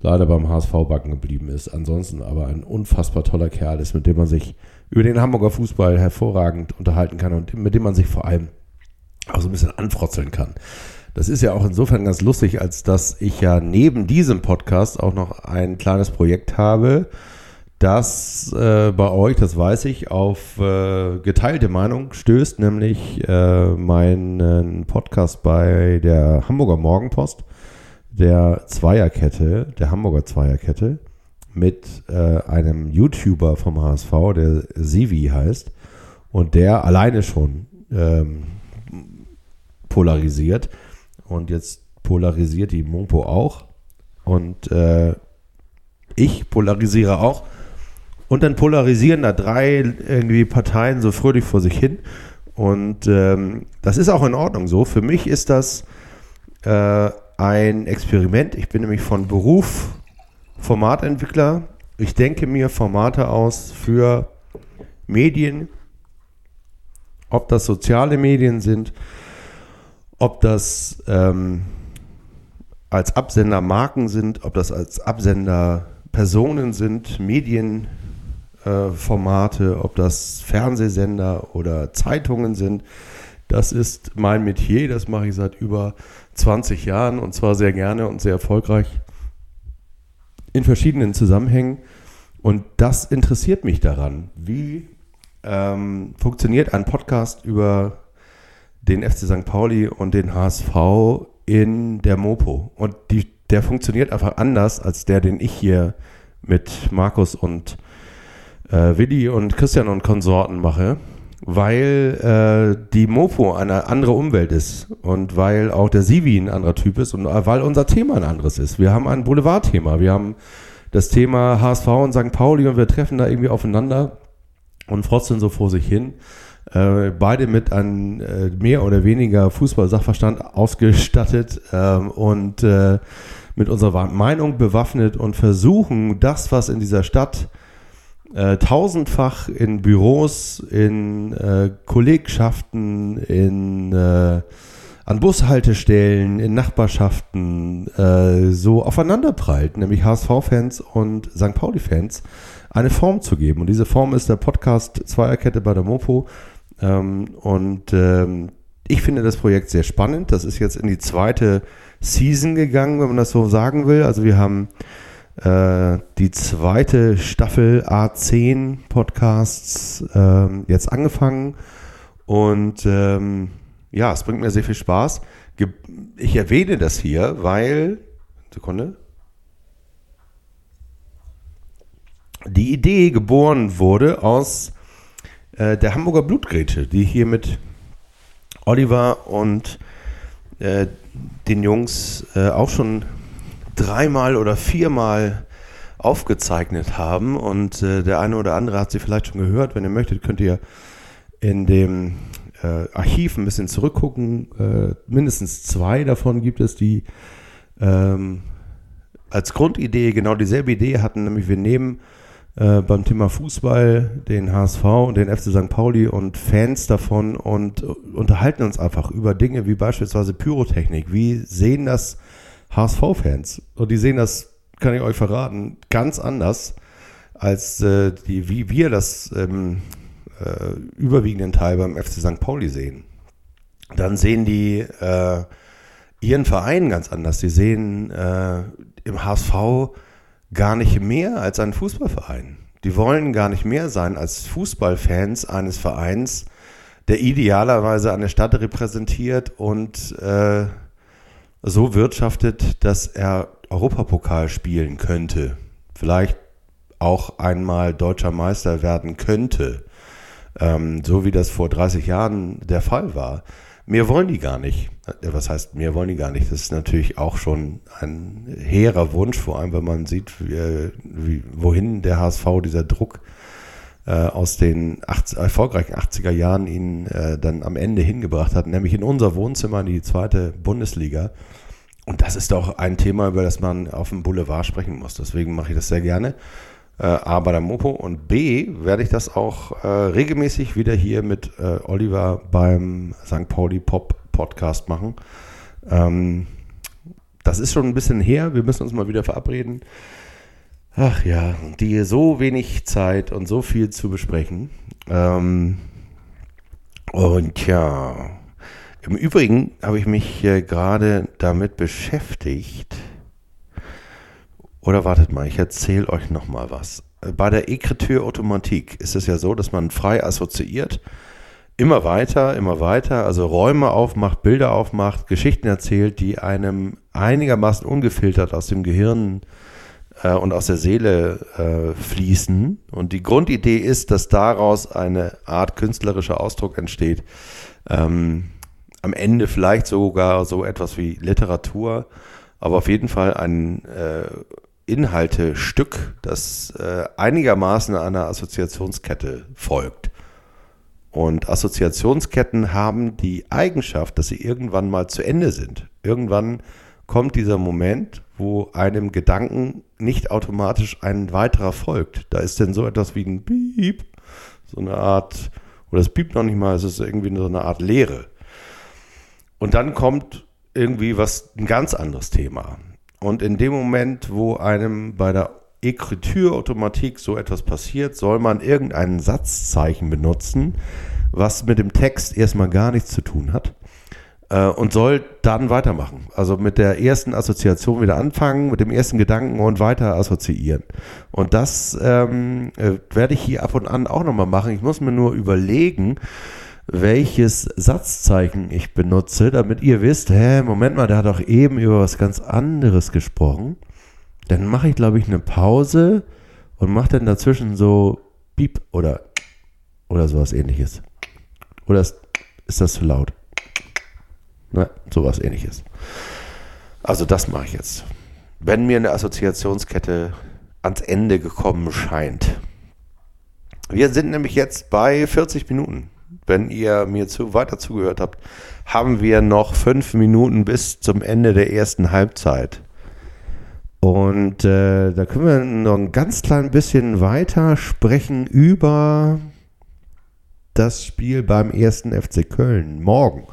leider beim HSV backen geblieben ist. Ansonsten aber ein unfassbar toller Kerl ist, mit dem man sich über den Hamburger Fußball hervorragend unterhalten kann und mit dem man sich vor allem auch so ein bisschen anfrotzeln kann. Das ist ja auch insofern ganz lustig, als dass ich ja neben diesem Podcast auch noch ein kleines Projekt habe, das äh, bei euch, das weiß ich, auf äh, geteilte Meinung stößt, nämlich äh, meinen Podcast bei der Hamburger Morgenpost. der Zweierkette, der Hamburger Zweierkette, mit äh, einem YouTuber vom HSV, der Sivi heißt, und der alleine schon ähm, polarisiert. Und jetzt polarisiert die Mopo auch. Und äh, ich polarisiere auch. Und dann polarisieren da drei irgendwie Parteien so fröhlich vor sich hin. Und ähm, das ist auch in Ordnung so. Für mich ist das äh, ein Experiment. Ich bin nämlich von Beruf Formatentwickler. Ich denke mir Formate aus für Medien, ob das soziale Medien sind, ob das ähm, als Absender Marken sind, ob das als Absender Personen sind, Medienformate, äh, ob das Fernsehsender oder Zeitungen sind. Das ist mein Metier, das mache ich seit über 20 Jahren und zwar sehr gerne und sehr erfolgreich in verschiedenen Zusammenhängen. Und das interessiert mich daran. Wie ähm, funktioniert ein Podcast über den FC St. Pauli und den HSV in der Mopo? Und die, der funktioniert einfach anders als der, den ich hier mit Markus und äh, Willi und Christian und Konsorten mache weil äh, die Mopo eine andere Umwelt ist und weil auch der Sivi ein anderer Typ ist und äh, weil unser Thema ein anderes ist. Wir haben ein Boulevardthema. Wir haben das Thema HSV und St. Pauli und wir treffen da irgendwie aufeinander und frosteln so vor sich hin. Äh, beide mit einem äh, mehr oder weniger Fußball-Sachverstand ausgestattet ähm, und äh, mit unserer Meinung bewaffnet und versuchen, das, was in dieser Stadt äh, tausendfach in Büros, in äh, Kollegschaften, in äh, an Bushaltestellen, in Nachbarschaften so aufeinanderprallt, nämlich HSV-Fans und St. Pauli-Fans, eine Form zu geben. Und diese Form ist der Podcast Zweierkette bei der Mopo. Ähm, und ähm, ich finde das Projekt sehr spannend. Das ist jetzt in die zweite Season gegangen, wenn man das so sagen will. Also wir haben äh, die zweite Staffel A10 Podcasts ähm, jetzt angefangen und ähm, ja, es bringt mir sehr viel Spaß. Ich erwähne das hier, weil, Sekunde, die Idee geboren wurde aus äh, der Hamburger Blutgrätsche, die hier mit Oliver und äh, den Jungs äh, auch schon dreimal oder viermal aufgezeichnet haben und äh, der eine oder andere hat sie vielleicht schon gehört. Wenn ihr möchtet, könnt ihr in dem äh, Archiv ein bisschen zurückgucken. Äh, mindestens zwei davon gibt es, die ähm, als Grundidee genau dieselbe Idee hatten, nämlich wir nehmen äh, beim Thema Fußball den HSV und den FC St. Pauli und Fans davon und unterhalten uns einfach über Dinge wie beispielsweise Pyrotechnik. Wie sehen das HSV-Fans. Und die sehen das, kann ich euch verraten, ganz anders, als äh, die, wie wir das ähm, äh, überwiegenden Teil beim FC St. Pauli sehen. Dann sehen die äh, ihren Verein ganz anders. Die sehen äh, im HSV gar nicht mehr als einen Fußballverein. Die wollen gar nicht mehr sein als Fußballfans eines Vereins, der idealerweise eine Stadt repräsentiert und äh, so wirtschaftet, dass er Europapokal spielen könnte. Vielleicht auch einmal deutscher Meister werden könnte. Ähm, so wie das vor 30 Jahren der Fall war. Mehr wollen die gar nicht. Äh, was heißt, mehr wollen die gar nicht? Das ist natürlich auch schon ein hehrer Wunsch, vor allem wenn man sieht, wie, wie, wohin der HSV dieser Druck äh, aus den 80, erfolgreichen 80er Jahren ihn äh, dann am Ende hingebracht hat, nämlich in unser Wohnzimmer in die zweite Bundesliga. Und das ist doch ein Thema, über das man auf dem Boulevard sprechen muss. Deswegen mache ich das sehr gerne. A bei der Mopo und B werde ich das auch äh, regelmäßig wieder hier mit äh, Oliver beim St. Pauli Pop Podcast machen. Ähm, das ist schon ein bisschen her. Wir müssen uns mal wieder verabreden. Ach ja, die so wenig Zeit und so viel zu besprechen. Ähm, und ja, im Übrigen habe ich mich äh, gerade damit beschäftigt. Oder wartet mal, ich erzähle euch noch mal was. Bei der Écriture Automatique ist es ja so, dass man frei assoziiert immer weiter, immer weiter, also Räume aufmacht, Bilder aufmacht, Geschichten erzählt, die einem einigermaßen ungefiltert aus dem Gehirn äh, und aus der Seele äh, fließen. Und die Grundidee ist, dass daraus eine Art künstlerischer Ausdruck entsteht. Ähm, am Ende vielleicht sogar so etwas wie Literatur, aber auf jeden Fall ein äh, Inhaltestück, das äh, einigermaßen einer Assoziationskette folgt. Und Assoziationsketten haben die Eigenschaft, dass sie irgendwann mal zu Ende sind. Irgendwann kommt dieser Moment, wo einem Gedanken nicht automatisch ein weiterer folgt. Da ist denn so etwas wie ein Piep, so eine Art, oder es piept noch nicht mal, es ist irgendwie so eine Art Leere. Und dann kommt irgendwie was, ein ganz anderes Thema. Und in dem Moment, wo einem bei der Ekriturautomatik so etwas passiert, soll man irgendein Satzzeichen benutzen, was mit dem Text erstmal gar nichts zu tun hat äh, und soll dann weitermachen. Also mit der ersten Assoziation wieder anfangen, mit dem ersten Gedanken und weiter assoziieren. Und das ähm, äh, werde ich hier ab und an auch nochmal machen. Ich muss mir nur überlegen, welches Satzzeichen ich benutze, damit ihr wisst, hä, Moment mal, der hat doch eben über was ganz anderes gesprochen. Dann mache ich, glaube ich, eine Pause und mache dann dazwischen so Piep oder, oder sowas ähnliches. Oder ist, ist das zu laut? Na, sowas ähnliches. Also das mache ich jetzt. Wenn mir eine Assoziationskette ans Ende gekommen scheint. Wir sind nämlich jetzt bei 40 Minuten wenn ihr mir zu, weiter zugehört habt, haben wir noch fünf Minuten bis zum Ende der ersten Halbzeit. Und äh, da können wir noch ein ganz klein bisschen weiter sprechen über das Spiel beim ersten FC Köln morgen.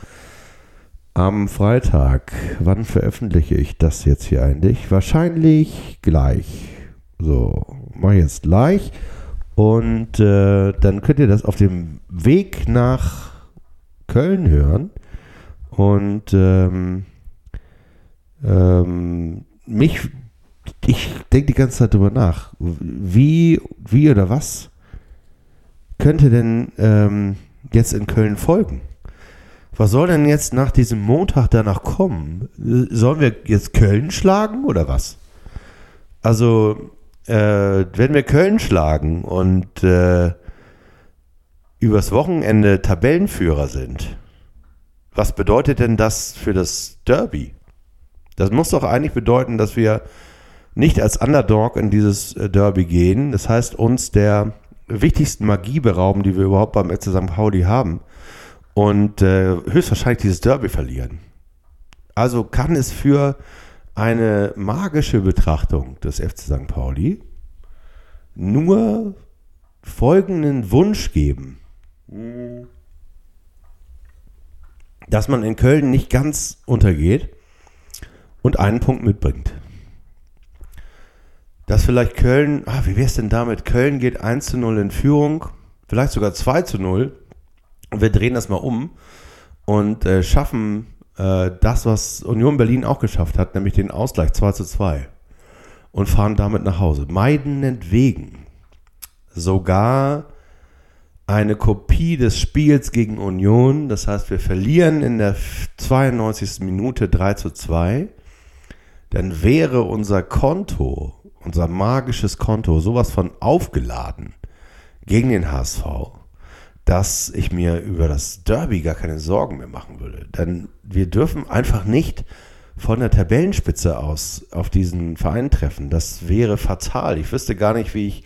Am Freitag. Wann veröffentliche ich das jetzt hier eigentlich? Wahrscheinlich gleich. So, mach jetzt gleich. Und äh, dann könnt ihr das auf dem Weg nach Köln hören. Und ähm, ähm, mich, ich denke die ganze Zeit drüber nach. Wie, wie oder was könnte denn ähm, jetzt in Köln folgen? Was soll denn jetzt nach diesem Montag danach kommen? Sollen wir jetzt Köln schlagen oder was? Also äh, wenn wir Köln schlagen und äh, übers Wochenende Tabellenführer sind, was bedeutet denn das für das Derby? Das muss doch eigentlich bedeuten, dass wir nicht als Underdog in dieses äh, Derby gehen. Das heißt, uns der wichtigsten Magie berauben, die wir überhaupt beim FC St. Pauli haben. Und äh, höchstwahrscheinlich dieses Derby verlieren. Also kann es für eine magische Betrachtung des FC St. Pauli nur folgenden Wunsch geben, dass man in Köln nicht ganz untergeht und einen Punkt mitbringt. Dass vielleicht Köln, ah, wie wäre es denn damit? Köln geht 1 zu 0 in Führung, vielleicht sogar 2 zu 0. Und wir drehen das mal um und äh, schaffen äh, das, was Union Berlin auch geschafft hat, nämlich den Ausgleich 2 zu 2 und fahren damit nach Hause. Meidenentwegen sogar eine Kopie des Spiels gegen Union. Das heißt, wir verlieren in der 92. Minute 3 zu 2. Dann wäre unser Konto, unser magisches Konto, sowas von aufgeladen gegen den HSV dass ich mir über das Derby gar keine Sorgen mehr machen würde. Denn wir dürfen einfach nicht von der Tabellenspitze aus auf diesen Verein treffen. Das wäre fatal. Ich wüsste gar nicht, wie ich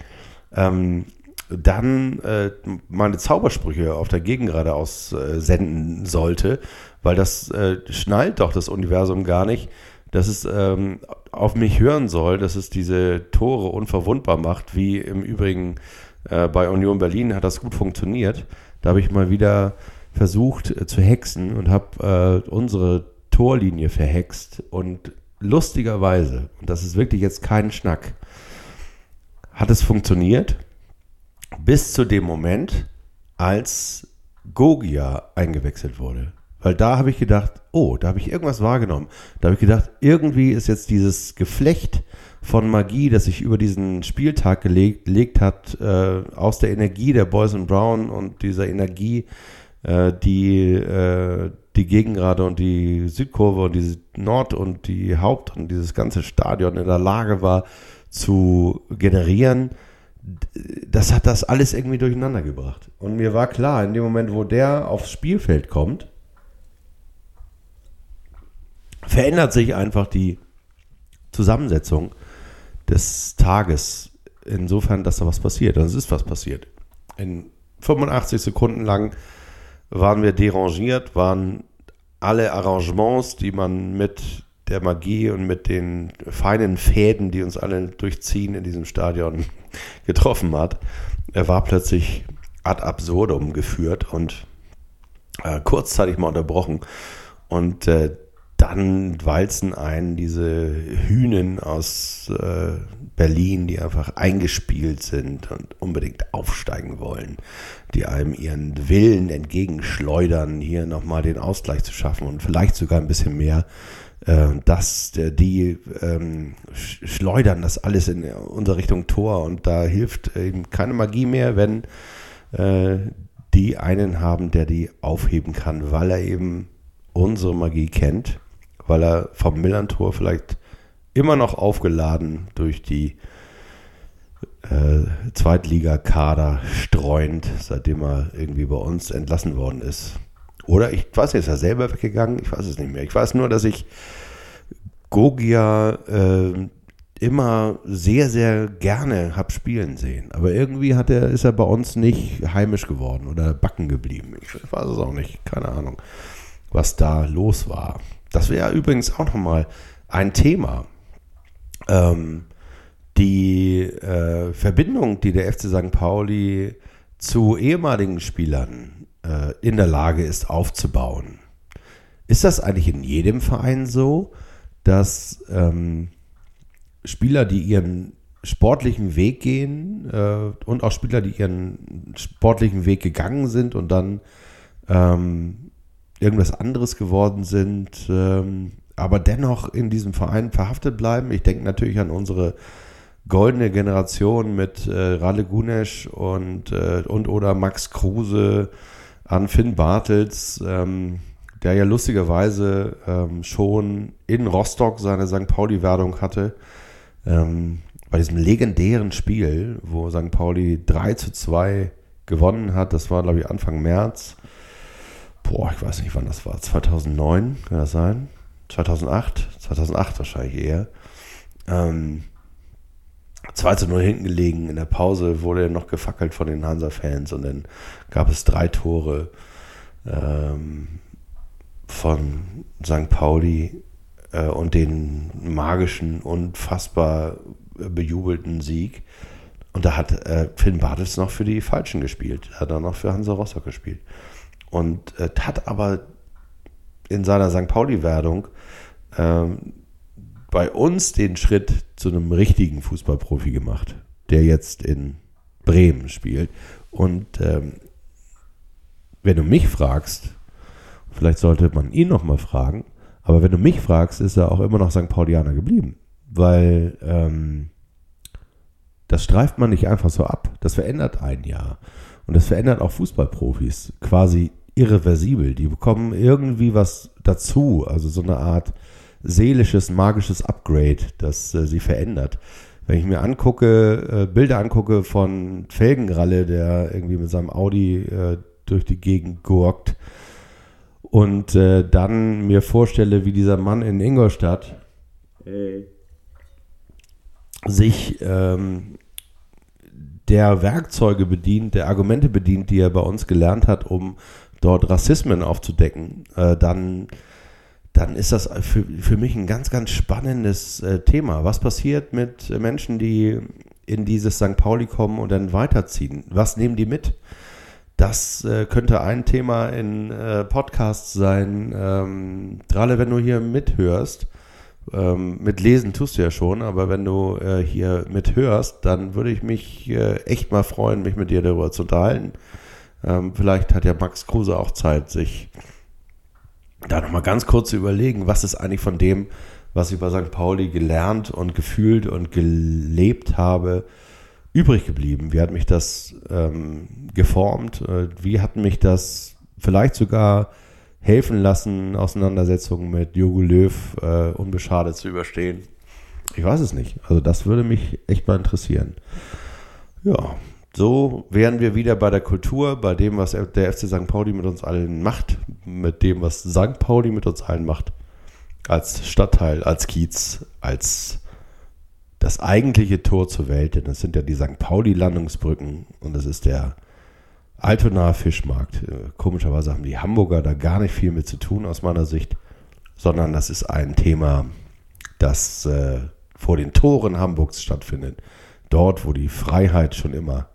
ähm, dann äh, meine Zaubersprüche auf der Gegengrade aussenden äh, sollte, weil das äh, schnallt doch das Universum gar nicht, dass es ähm, auf mich hören soll, dass es diese Tore unverwundbar macht, wie im Übrigen äh, bei Union Berlin hat das gut funktioniert. Da habe ich mal wieder versucht äh, zu hexen und habe äh, unsere Torlinie verhext und lustigerweise, und das ist wirklich jetzt kein Schnack, hat es funktioniert bis zu dem Moment, als Gogia eingewechselt wurde. Weil da habe ich gedacht, oh, da habe ich irgendwas wahrgenommen. Da habe ich gedacht, irgendwie ist jetzt dieses Geflecht von Magie, das sich über diesen Spieltag gelegt, gelegt hat, äh, aus der Energie der Boys and Brown und dieser Energie äh, die, äh, die Gegengrade und die Südkurve und die Nord- und die Haupt- und dieses ganze Stadion in der Lage war zu generieren, das hat das alles irgendwie durcheinander gebracht. Und mir war klar, in dem Moment, wo der aufs Spielfeld kommt, verändert sich einfach die Zusammensetzung des Tages. Insofern, dass da was passiert. Und es ist was passiert. In 85 Sekunden lang waren wir derangiert, waren alle Arrangements, die man mit der Magie und mit den feinen Fäden, die uns alle durchziehen in diesem Stadion getroffen hat, er war plötzlich ad absurdum geführt und äh, kurzzeitig mal unterbrochen. Und äh, dann walzen ein diese Hühnen aus äh, Berlin, die einfach eingespielt sind und unbedingt aufsteigen wollen, die einem ihren Willen entgegenschleudern, hier nochmal den Ausgleich zu schaffen und vielleicht sogar ein bisschen mehr. Äh, dass die ähm, schleudern das alles in unsere Richtung Tor und da hilft eben keine Magie mehr, wenn äh, die einen haben, der die aufheben kann, weil er eben unsere Magie kennt weil er vom Millantor vielleicht immer noch aufgeladen durch die äh, Zweitligakader streuend, seitdem er irgendwie bei uns entlassen worden ist. Oder ich weiß nicht, ist er selber weggegangen? Ich weiß es nicht mehr. Ich weiß nur, dass ich Gogia äh, immer sehr, sehr gerne habe spielen sehen. Aber irgendwie hat er, ist er bei uns nicht heimisch geworden oder backen geblieben. Ich weiß es auch nicht. Keine Ahnung, was da los war. Das wäre übrigens auch nochmal ein Thema. Ähm, die äh, Verbindung, die der FC St. Pauli zu ehemaligen Spielern äh, in der Lage ist aufzubauen. Ist das eigentlich in jedem Verein so, dass ähm, Spieler, die ihren sportlichen Weg gehen äh, und auch Spieler, die ihren sportlichen Weg gegangen sind und dann ähm, irgendwas anderes geworden sind, ähm, aber dennoch in diesem Verein verhaftet bleiben. Ich denke natürlich an unsere goldene Generation mit äh, Ralle Gunesch und, äh, und oder Max Kruse, an Finn Bartels, ähm, der ja lustigerweise ähm, schon in Rostock seine St. Pauli-Werdung hatte. Ähm, bei diesem legendären Spiel, wo St. Pauli 3 zu 2 gewonnen hat, das war glaube ich Anfang März, boah, ich weiß nicht, wann das war, 2009, kann das sein? 2008? 2008 wahrscheinlich eher. Ähm, 2 zu 0 hinten gelegen. In der Pause wurde er noch gefackelt von den Hansa-Fans und dann gab es drei Tore ähm, von St. Pauli äh, und den magischen, unfassbar bejubelten Sieg. Und da hat äh, Finn Bartels noch für die Falschen gespielt. Hat er noch für Hansa Rostock gespielt und äh, hat aber in seiner St. Pauli-Werdung ähm, bei uns den Schritt zu einem richtigen Fußballprofi gemacht, der jetzt in Bremen spielt. Und ähm, wenn du mich fragst, vielleicht sollte man ihn nochmal fragen, aber wenn du mich fragst, ist er auch immer noch St. Paulianer geblieben, weil ähm, das streift man nicht einfach so ab. Das verändert ein Jahr. Und das verändert auch Fußballprofis quasi irreversibel. Die bekommen irgendwie was dazu, also so eine Art seelisches, magisches Upgrade, das äh, sie verändert. Wenn ich mir angucke, äh, Bilder angucke von Felgenralle, der irgendwie mit seinem Audi äh, durch die Gegend gurkt und äh, dann mir vorstelle, wie dieser Mann in Ingolstadt sich ähm, der Werkzeuge bedient, der Argumente bedient, die er bei uns gelernt hat, um dort Rassismen aufzudecken, äh, dann, dann ist das für, für mich ein ganz, ganz spannendes äh, Thema. Was passiert mit Menschen, die in dieses St. Pauli kommen und dann weiterziehen? Was nehmen die mit? Das äh, könnte ein Thema in äh, Podcasts sein. Ähm, gerade wenn du hier mithörst, ähm, mit Lesen tust du ja schon, aber wenn du äh, hier mithörst, dann würde ich mich äh, echt mal freuen, mich mit dir darüber zu unterhalten. Ähm, vielleicht hat ja Max Kruse auch Zeit, sich da nochmal ganz kurz zu überlegen, was ist eigentlich von dem, was ich bei St. Pauli gelernt und gefühlt und gelebt habe, übrig geblieben? Wie hat mich das ähm, geformt? Äh, wie hat mich das vielleicht sogar helfen lassen, Auseinandersetzungen mit Jogo Löw äh, unbeschadet zu überstehen. Ich weiß es nicht. Also das würde mich echt mal interessieren. Ja, so wären wir wieder bei der Kultur, bei dem, was der FC St. Pauli mit uns allen macht, mit dem, was St. Pauli mit uns allen macht, als Stadtteil, als Kiez, als das eigentliche Tor zur Welt, denn das sind ja die St. Pauli-Landungsbrücken und das ist der Altonaer Fischmarkt. Äh, komischerweise haben die Hamburger da gar nicht viel mit zu tun aus meiner Sicht, sondern das ist ein Thema, das äh, vor den Toren Hamburgs stattfindet. Dort, wo die Freiheit schon immer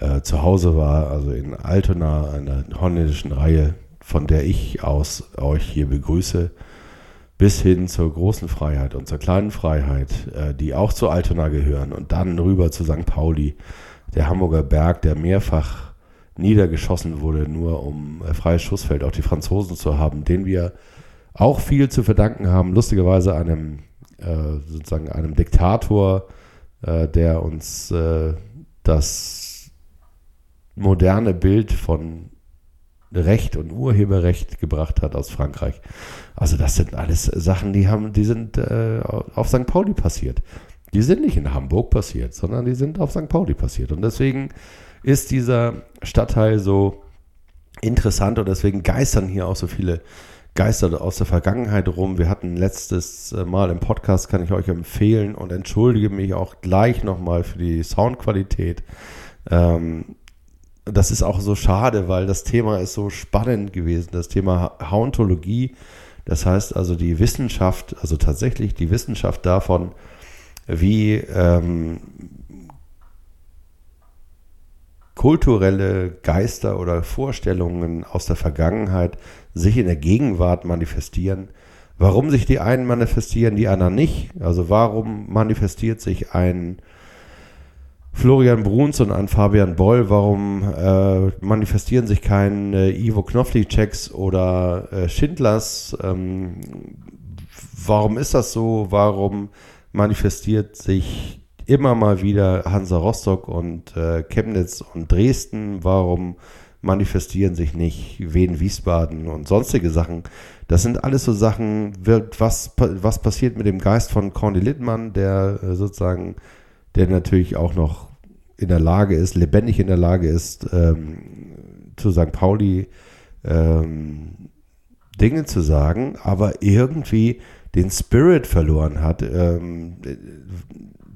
äh, zu Hause war, also in Altona, einer holländischen Reihe, von der ich aus euch hier begrüße, bis hin zur großen Freiheit und zur kleinen Freiheit, äh, die auch zu Altona gehören und dann rüber zu St. Pauli, der Hamburger Berg, der mehrfach niedergeschossen wurde, nur um äh, freies Schussfeld auf die Franzosen zu haben, den wir auch viel zu verdanken haben, lustigerweise einem äh, sozusagen einem Diktator, äh, der uns äh, das moderne Bild von Recht und Urheberrecht gebracht hat aus Frankreich. Also das sind alles Sachen, die haben, die sind äh, auf St. Pauli passiert. Die sind nicht in Hamburg passiert, sondern die sind auf St. Pauli passiert. Und deswegen ist dieser Stadtteil so interessant und deswegen geistern hier auch so viele Geister aus der Vergangenheit rum. Wir hatten letztes äh, Mal im Podcast, kann ich euch empfehlen und entschuldige mich auch gleich nochmal für die Soundqualität. Ähm, das ist auch so schade, weil das Thema ist so spannend gewesen. Das Thema Hauntologie, das heißt also die Wissenschaft, also tatsächlich die Wissenschaft davon, wie ähm, kulturelle Geister oder Vorstellungen aus der Vergangenheit sich in der Gegenwart manifestieren. Warum sich die einen manifestieren, die anderen nicht? Also warum manifestiert sich ein Florian Bruns und ein Fabian Boll, warum äh, manifestieren sich keine äh, Ivo Knofliceks oder äh, Schindlers? Ähm, warum ist das so? Warum manifestiert sich immer mal wieder Hansa Rostock und äh, Chemnitz und Dresden? Warum manifestieren sich nicht Wien, Wiesbaden und sonstige Sachen? Das sind alles so Sachen, wird, was, was passiert mit dem Geist von Corny Littmann, der äh, sozusagen, der natürlich auch noch in der Lage ist, lebendig in der Lage ist, ähm, zu St. Pauli ähm, Dinge zu sagen, aber irgendwie den Spirit verloren hat, ähm,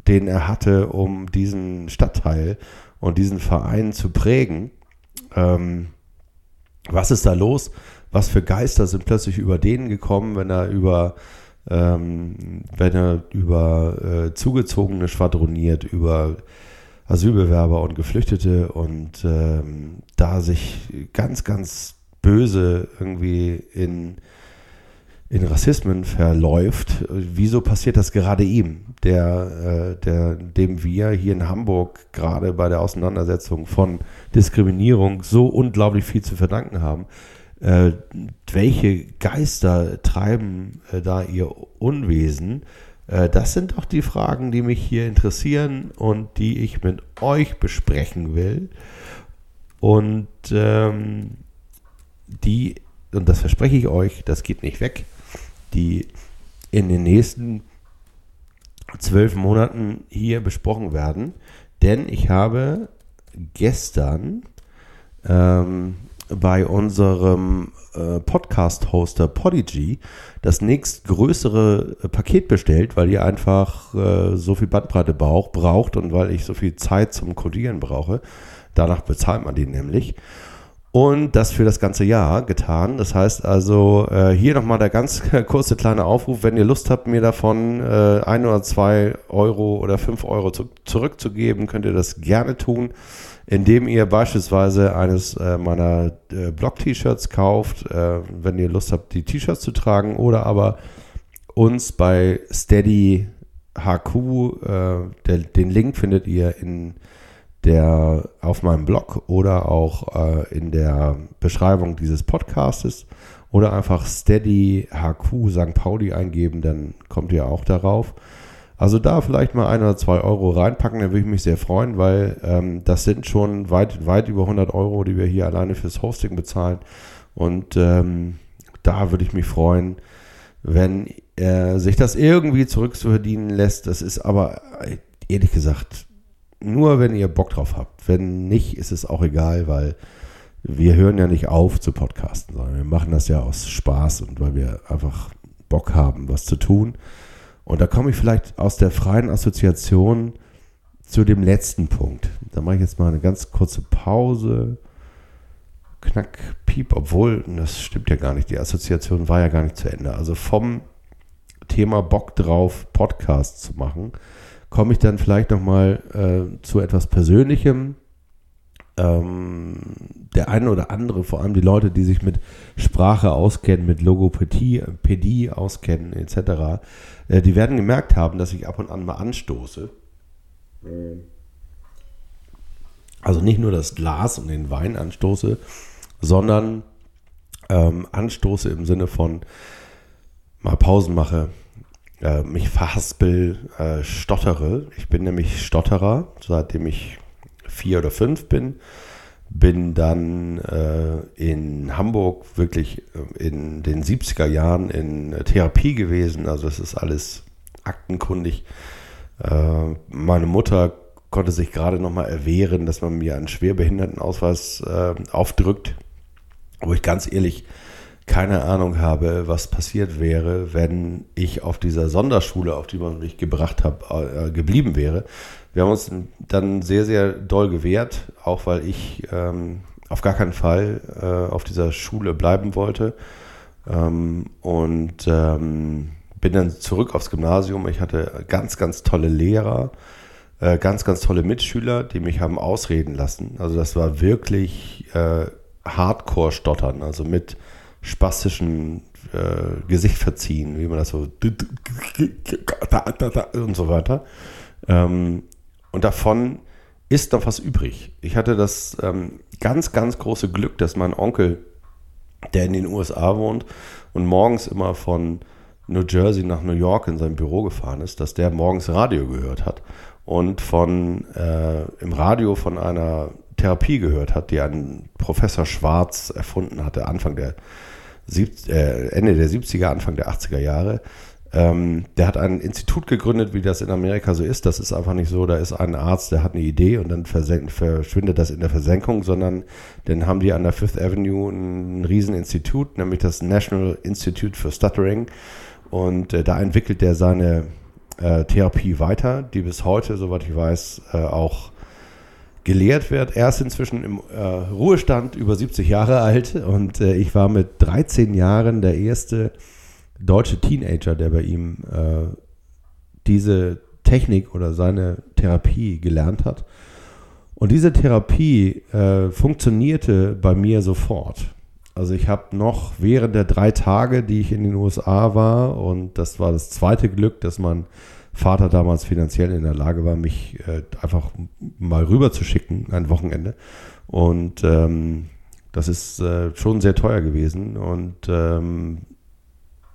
den er hatte, um diesen Stadtteil und diesen Verein zu prägen. Ähm, was ist da los? Was für Geister sind plötzlich über den gekommen, wenn er über ähm, wenn er über äh, Zugezogene schwadroniert, über Asylbewerber und Geflüchtete und ähm, da sich ganz, ganz böse irgendwie in in Rassismen verläuft, wieso passiert das gerade ihm, der, äh, der, dem wir hier in Hamburg gerade bei der Auseinandersetzung von Diskriminierung so unglaublich viel zu verdanken haben? Äh, welche Geister treiben äh, da ihr Unwesen? Äh, das sind doch die Fragen, die mich hier interessieren und die ich mit euch besprechen will. Und ähm, die, und das verspreche ich euch, das geht nicht weg die in den nächsten zwölf Monaten hier besprochen werden. Denn ich habe gestern ähm, bei unserem äh, Podcast-Hoster Podigy das nächstgrößere äh, Paket bestellt, weil ihr einfach äh, so viel Bandbreite braucht, braucht und weil ich so viel Zeit zum Codieren brauche. Danach bezahlt man die nämlich und das für das ganze Jahr getan. Das heißt also, äh, hier nochmal der ganz kurze kleine Aufruf, wenn ihr Lust habt, mir davon äh, ein oder zwei Euro oder fünf Euro zu, zurückzugeben, könnt ihr das gerne tun, indem ihr beispielsweise eines äh, meiner äh, Blog-T-Shirts kauft, äh, wenn ihr Lust habt, die T-Shirts zu tragen, oder aber uns bei Steady HQ, äh, der, den Link findet ihr in der auf meinem Blog oder auch äh, in der Beschreibung dieses Podcastes oder einfach Steady HQ St. Pauli eingeben, dann kommt ihr auch darauf. Also da vielleicht mal ein oder zwei Euro reinpacken, da würde ich mich sehr freuen, weil ähm, das sind schon weit, weit über 100 Euro, die wir hier alleine fürs Hosting bezahlen. Und ähm, da würde ich mich freuen, wenn äh, sich das irgendwie zurückzuverdienen lässt. Das ist aber äh, ehrlich gesagt nur, wenn ihr Bock drauf habt. Wenn nicht, ist es auch egal, weil wir hören ja nicht auf zu podcasten, sondern wir machen das ja aus Spaß und weil wir einfach Bock haben, was zu tun. Und da komme ich vielleicht aus der freien Assoziation zu dem letzten Punkt. Da mache ich jetzt mal eine ganz kurze Pause. Knack, piep, obwohl, das stimmt ja gar nicht, die Assoziation war ja gar nicht zu Ende. Also vom Thema Bock drauf, Podcast zu machen, komme ich dann vielleicht nochmal äh, zu etwas Persönlichem. Ähm, der eine oder andere, vor allem die Leute, die sich mit Sprache auskennen, mit Logopädie Pädie auskennen, etc., äh, die werden gemerkt haben, dass ich ab und an mal anstoße. Also nicht nur das Glas und den Wein anstoße, sondern ähm, anstoße im Sinne von mal Pausen mache, äh, mich verhaspel, äh, stottere. Ich bin nämlich Stotterer, seitdem ich vier oder fünf bin. Bin dann äh, in Hamburg wirklich äh, in den 70er Jahren in Therapie gewesen. Also es ist alles aktenkundig. Äh, meine Mutter konnte sich gerade noch mal erwehren, dass man mir einen Schwerbehindertenausweis äh, aufdrückt, wo ich ganz ehrlich keine Ahnung habe, was passiert wäre, wenn ich auf dieser Sonderschule, auf die man mich gebracht hat, äh, geblieben wäre. Wir haben uns dann sehr, sehr doll gewehrt, auch weil ich ähm, auf gar keinen Fall äh, auf dieser Schule bleiben wollte. Ähm, und ähm, bin dann zurück aufs Gymnasium. Ich hatte ganz, ganz tolle Lehrer, äh, ganz, ganz tolle Mitschüler, die mich haben ausreden lassen. Also das war wirklich äh, Hardcore-Stottern, also mit spastischen äh, Gesicht verziehen, wie man das so und so weiter. Ähm, und davon ist noch was übrig. Ich hatte das ähm, ganz, ganz große Glück, dass mein Onkel, der in den USA wohnt und morgens immer von New Jersey nach New York in sein Büro gefahren ist, dass der morgens Radio gehört hat und von äh, im Radio von einer Therapie gehört hat, die ein Professor Schwarz erfunden hatte, Anfang der sieb, äh, Ende der 70er, Anfang der 80er Jahre. Ähm, der hat ein Institut gegründet, wie das in Amerika so ist. Das ist einfach nicht so, da ist ein Arzt, der hat eine Idee und dann verschwindet das in der Versenkung, sondern dann haben die an der Fifth Avenue ein Rieseninstitut, nämlich das National Institute for Stuttering. Und äh, da entwickelt der seine äh, Therapie weiter, die bis heute, soweit ich weiß, äh, auch gelehrt wird. Er ist inzwischen im äh, Ruhestand, über 70 Jahre alt und äh, ich war mit 13 Jahren der erste deutsche Teenager, der bei ihm äh, diese Technik oder seine Therapie gelernt hat. Und diese Therapie äh, funktionierte bei mir sofort. Also ich habe noch während der drei Tage, die ich in den USA war, und das war das zweite Glück, dass man Vater damals finanziell in der Lage war, mich äh, einfach mal rüber zu schicken, ein Wochenende. Und ähm, das ist äh, schon sehr teuer gewesen. Und ähm,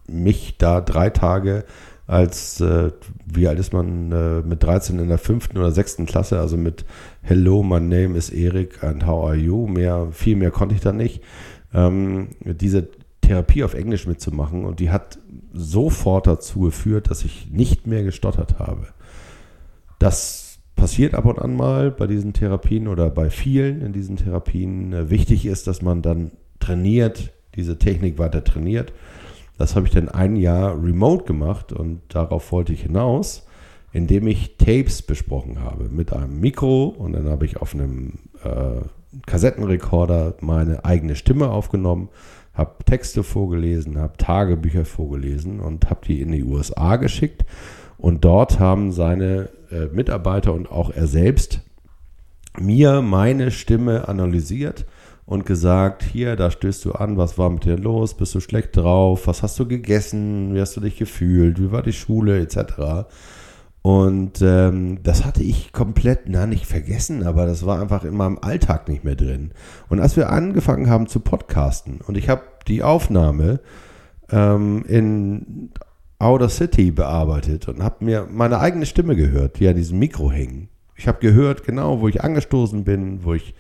mich da drei Tage als, äh, wie alt ist man, äh, mit 13 in der fünften oder sechsten Klasse, also mit Hello, my name is Erik and how are you? Mehr, viel mehr konnte ich da nicht. Ähm, diese Therapie auf Englisch mitzumachen und die hat sofort dazu geführt, dass ich nicht mehr gestottert habe. Das passiert ab und an mal bei diesen Therapien oder bei vielen in diesen Therapien. Äh, wichtig ist, dass man dann trainiert, diese Technik weiter trainiert. Das habe ich dann ein Jahr remote gemacht und darauf wollte ich hinaus, indem ich Tapes besprochen habe mit einem Mikro und dann habe ich auf einem äh, Kassettenrekorder meine eigene Stimme aufgenommen habe Texte vorgelesen, habe Tagebücher vorgelesen und habe die in die USA geschickt. Und dort haben seine äh, Mitarbeiter und auch er selbst mir meine Stimme analysiert und gesagt, hier, da stößt du an, was war mit dir los, bist du schlecht drauf, was hast du gegessen, wie hast du dich gefühlt, wie war die Schule, etc. Und ähm, das hatte ich komplett, na nicht vergessen, aber das war einfach in meinem Alltag nicht mehr drin. Und als wir angefangen haben zu podcasten und ich habe die Aufnahme ähm, in Outer City bearbeitet und habe mir meine eigene Stimme gehört, die an diesem Mikro hing. Ich habe gehört, genau, wo ich angestoßen bin, wo ich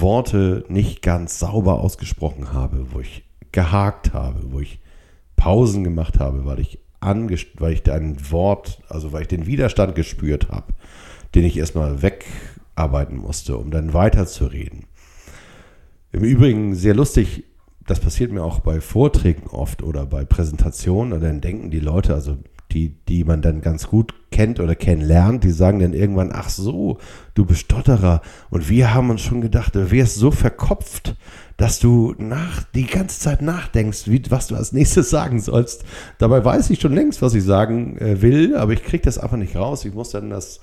Worte nicht ganz sauber ausgesprochen habe, wo ich gehakt habe, wo ich Pausen gemacht habe, weil ich, weil ich ein Wort, also weil ich den Widerstand gespürt habe, den ich erstmal wegarbeiten musste, um dann weiterzureden. Im Übrigen sehr lustig, das passiert mir auch bei Vorträgen oft oder bei Präsentationen und dann denken die Leute, also die, die man dann ganz gut kennt oder kennenlernt, die sagen dann irgendwann, ach so, du bist Stotterer. Und wir haben uns schon gedacht, du wärst so verkopft, dass du nach, die ganze Zeit nachdenkst, wie, was du als nächstes sagen sollst. Dabei weiß ich schon längst, was ich sagen äh, will, aber ich kriege das einfach nicht raus. Ich muss dann das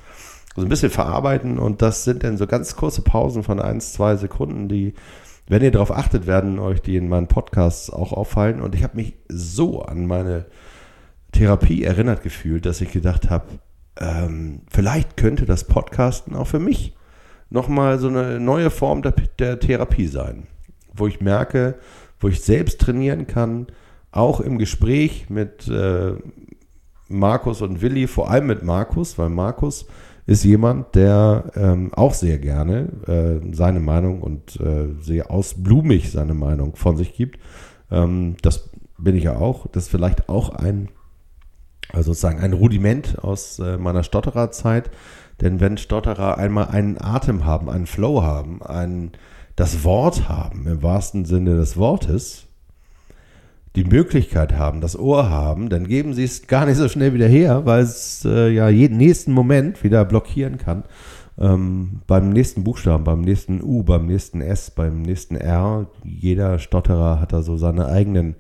so ein bisschen verarbeiten und das sind dann so ganz kurze Pausen von eins, zwei Sekunden, die wenn ihr darauf achtet, werden euch die in meinen Podcasts auch auffallen. Und ich habe mich so an meine Therapie erinnert gefühlt, dass ich gedacht habe, ähm, vielleicht könnte das Podcasten auch für mich nochmal so eine neue Form der, der Therapie sein, wo ich merke, wo ich selbst trainieren kann, auch im Gespräch mit äh, Markus und Willi, vor allem mit Markus, weil Markus ist jemand, der ähm, auch sehr gerne äh, seine Meinung und äh, sehr ausblumig seine Meinung von sich gibt. Ähm, das bin ich ja auch. Das ist vielleicht auch ein, also sozusagen ein Rudiment aus äh, meiner Stottererzeit. Denn wenn Stotterer einmal einen Atem haben, einen Flow haben, ein, das Wort haben, im wahrsten Sinne des Wortes, die Möglichkeit haben, das Ohr haben, dann geben sie es gar nicht so schnell wieder her, weil es äh, ja jeden nächsten Moment wieder blockieren kann. Ähm, beim nächsten Buchstaben, beim nächsten U, beim nächsten S, beim nächsten R. Jeder Stotterer hat da so seine eigenen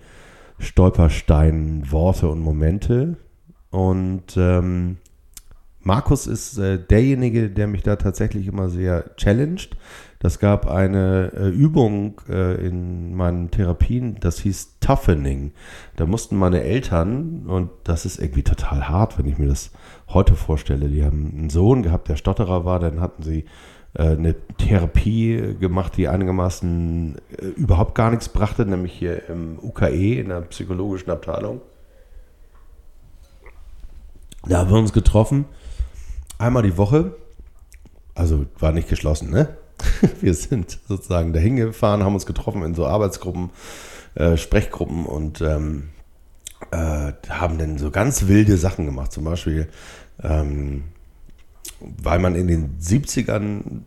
Stolperstein, Worte und Momente. Und ähm, Markus ist äh, derjenige, der mich da tatsächlich immer sehr challenged. Das gab eine äh, Übung äh, in meinen Therapien, das hieß Toughening. Da mussten meine Eltern, und das ist irgendwie total hart, wenn ich mir das heute vorstelle, die haben einen Sohn gehabt, der Stotterer war, dann hatten sie äh, eine Therapie gemacht, die einigermaßen äh, überhaupt gar nichts brachte, nämlich hier im UKE, in der psychologischen Abteilung. Da haben wir uns getroffen, einmal die Woche, also war nicht geschlossen, ne? wir sind sozusagen dahin gefahren, haben uns getroffen in so Arbeitsgruppen, äh, Sprechgruppen und ähm, äh, haben dann so ganz wilde Sachen gemacht. Zum Beispiel, ähm, weil man in den 70ern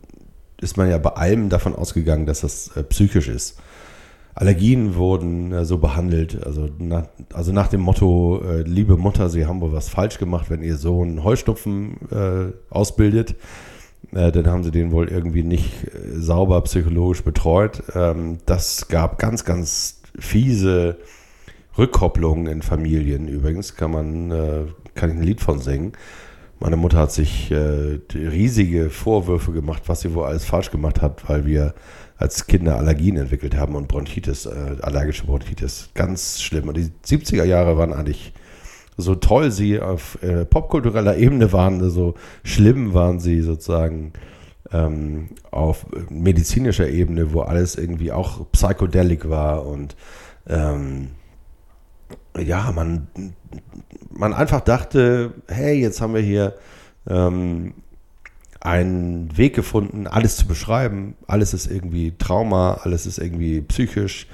ist man ja bei allem davon ausgegangen, dass das äh, psychisch ist. Allergien wurden äh, so behandelt, also nach, also nach dem Motto, äh, liebe Mutter, Sie haben wohl was falsch gemacht, wenn Ihr Sohn Heuschnupfen äh, ausbildet äh, dann haben sie den wohl irgendwie nicht äh, sauber psychologisch betreut. Ähm, das gab ganz, ganz fiese Rückkopplungen in Familien. Übrigens kann man, äh, kann ich ein Lied von singen. Meine Mutter hat sich riesige Vorwürfe gemacht, was sie wohl alles falsch gemacht hat, weil wir als Kinder Allergien entwickelt haben und Bronchitis, äh, allergische Bronchitis. Ganz schlimm. Und die 70er Jahre waren eigentlich so toll sie auf äh, popkultureller Ebene waren, so schlimm waren sie sozusagen ähm, auf medizinischer Ebene, wo alles irgendwie auch psychedelic war und ähm, ja, man, man einfach dachte, hey, jetzt haben wir hier ähm, einen Weg gefunden, alles zu beschreiben. Alles ist irgendwie Trauma, alles ist irgendwie psychisch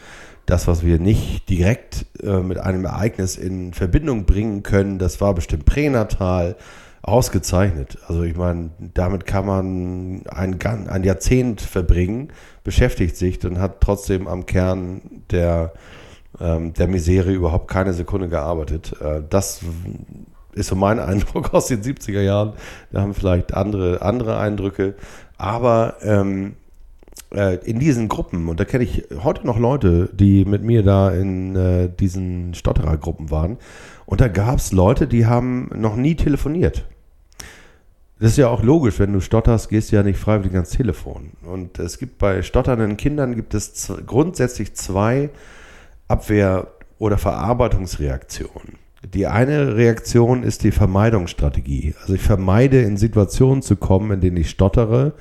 das, was wir nicht direkt äh, mit einem Ereignis in Verbindung bringen können, das war bestimmt pränatal ausgezeichnet. Also ich meine, damit kann man ein, ein Jahrzehnt verbringen, beschäftigt sich und hat trotzdem am Kern der, ähm, der Misere überhaupt keine Sekunde gearbeitet. Äh, das ist so mein Eindruck aus den 70er Jahren. Da haben vielleicht andere, andere Eindrücke. Aber ähm, äh, in diesen Gruppen, und da kenne ich heute noch Leute, die mit mir da in äh, diesen Stotterergruppen waren, und da gab es Leute, die haben noch nie telefoniert. Das ist ja auch logisch, wenn du stotterst, gehst du ja nicht freiwillig ans Telefon. Und es gibt bei stotternden Kindern gibt es grundsätzlich zwei Abwehr- oder Verarbeitungsreaktionen. Die eine Reaktion ist die Vermeidungsstrategie. Also ich vermeide in Situationen zu kommen, in denen ich stottere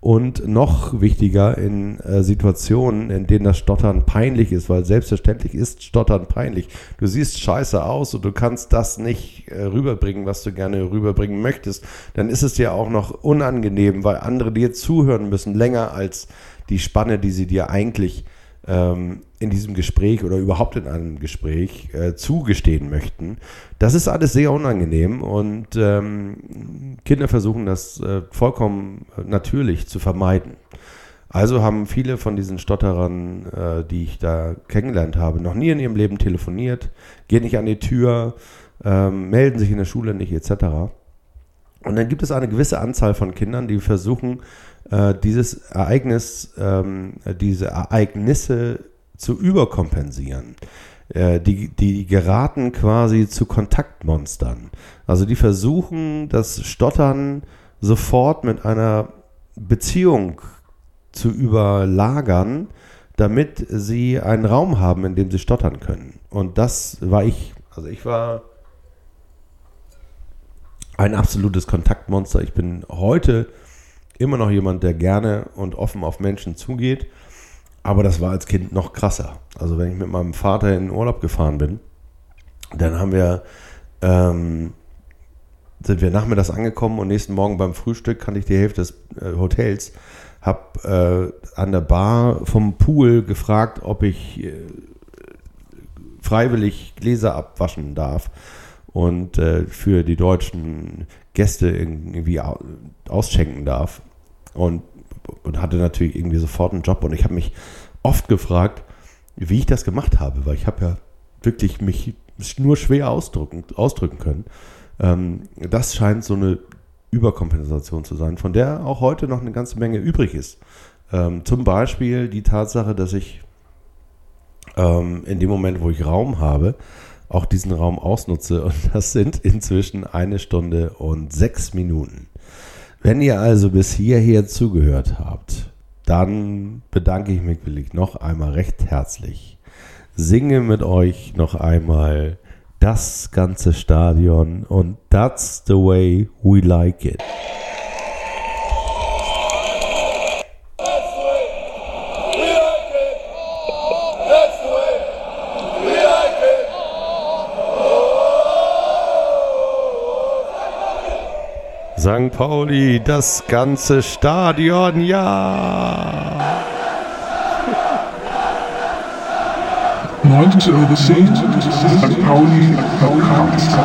und noch wichtiger in äh, Situationen, in denen das Stottern peinlich ist, weil selbstverständlich ist Stottern peinlich. Du siehst scheiße aus und du kannst das nicht äh, rüberbringen, was du gerne rüberbringen möchtest. Dann ist es dir auch noch unangenehm, weil andere dir zuhören müssen, länger als die Spanne, die sie dir eigentlich ähm, in diesem Gespräch oder überhaupt in einem Gespräch äh, zugestehen möchten. Das ist alles sehr unangenehm und ähm, Kinder versuchen das äh, vollkommen natürlich zu vermeiden. Also haben viele von diesen Stotterern, äh, die ich da kennengelernt habe, noch nie in ihrem Leben telefoniert, gehen nicht an die Tür, ähm, melden sich in der Schule nicht etc. Und dann gibt es eine gewisse Anzahl von Kindern, die versuchen, äh, dieses Ereignis, ähm, diese Ereignisse zu überkompensieren. Äh, die, die geraten quasi zu Kontaktmonstern. Also die versuchen, das Stottern sofort mit einer Beziehung zu überlagern, damit sie einen Raum haben, in dem sie stottern können. Und das war ich. Also ich war ein absolutes Kontaktmonster. Ich bin heute immer noch jemand, der gerne und offen auf Menschen zugeht. Aber das war als Kind noch krasser. Also wenn ich mit meinem Vater in den Urlaub gefahren bin, dann haben wir, ähm, sind wir nachmittags angekommen und nächsten Morgen beim Frühstück kannte ich die Hälfte des äh, Hotels, habe äh, an der Bar vom Pool gefragt, ob ich äh, freiwillig Gläser abwaschen darf und äh, für die deutschen Gäste irgendwie ausschenken darf und, und hatte natürlich irgendwie sofort einen Job. Und ich habe mich oft gefragt, wie ich das gemacht habe, weil ich habe ja wirklich mich nur schwer ausdrücken, ausdrücken können. Ähm, das scheint so eine Überkompensation zu sein, von der auch heute noch eine ganze Menge übrig ist. Ähm, zum Beispiel die Tatsache, dass ich ähm, in dem Moment, wo ich Raum habe, auch diesen Raum ausnutze. Und das sind inzwischen eine Stunde und sechs Minuten. Wenn ihr also bis hierher zugehört habt, dann bedanke ich mich wirklich noch einmal recht herzlich. Singe mit euch noch einmal das ganze Stadion und that's the way we like it. St. Pauli, das ganze Stadion, ja. 90 Euro St. Pauli verkauft. St.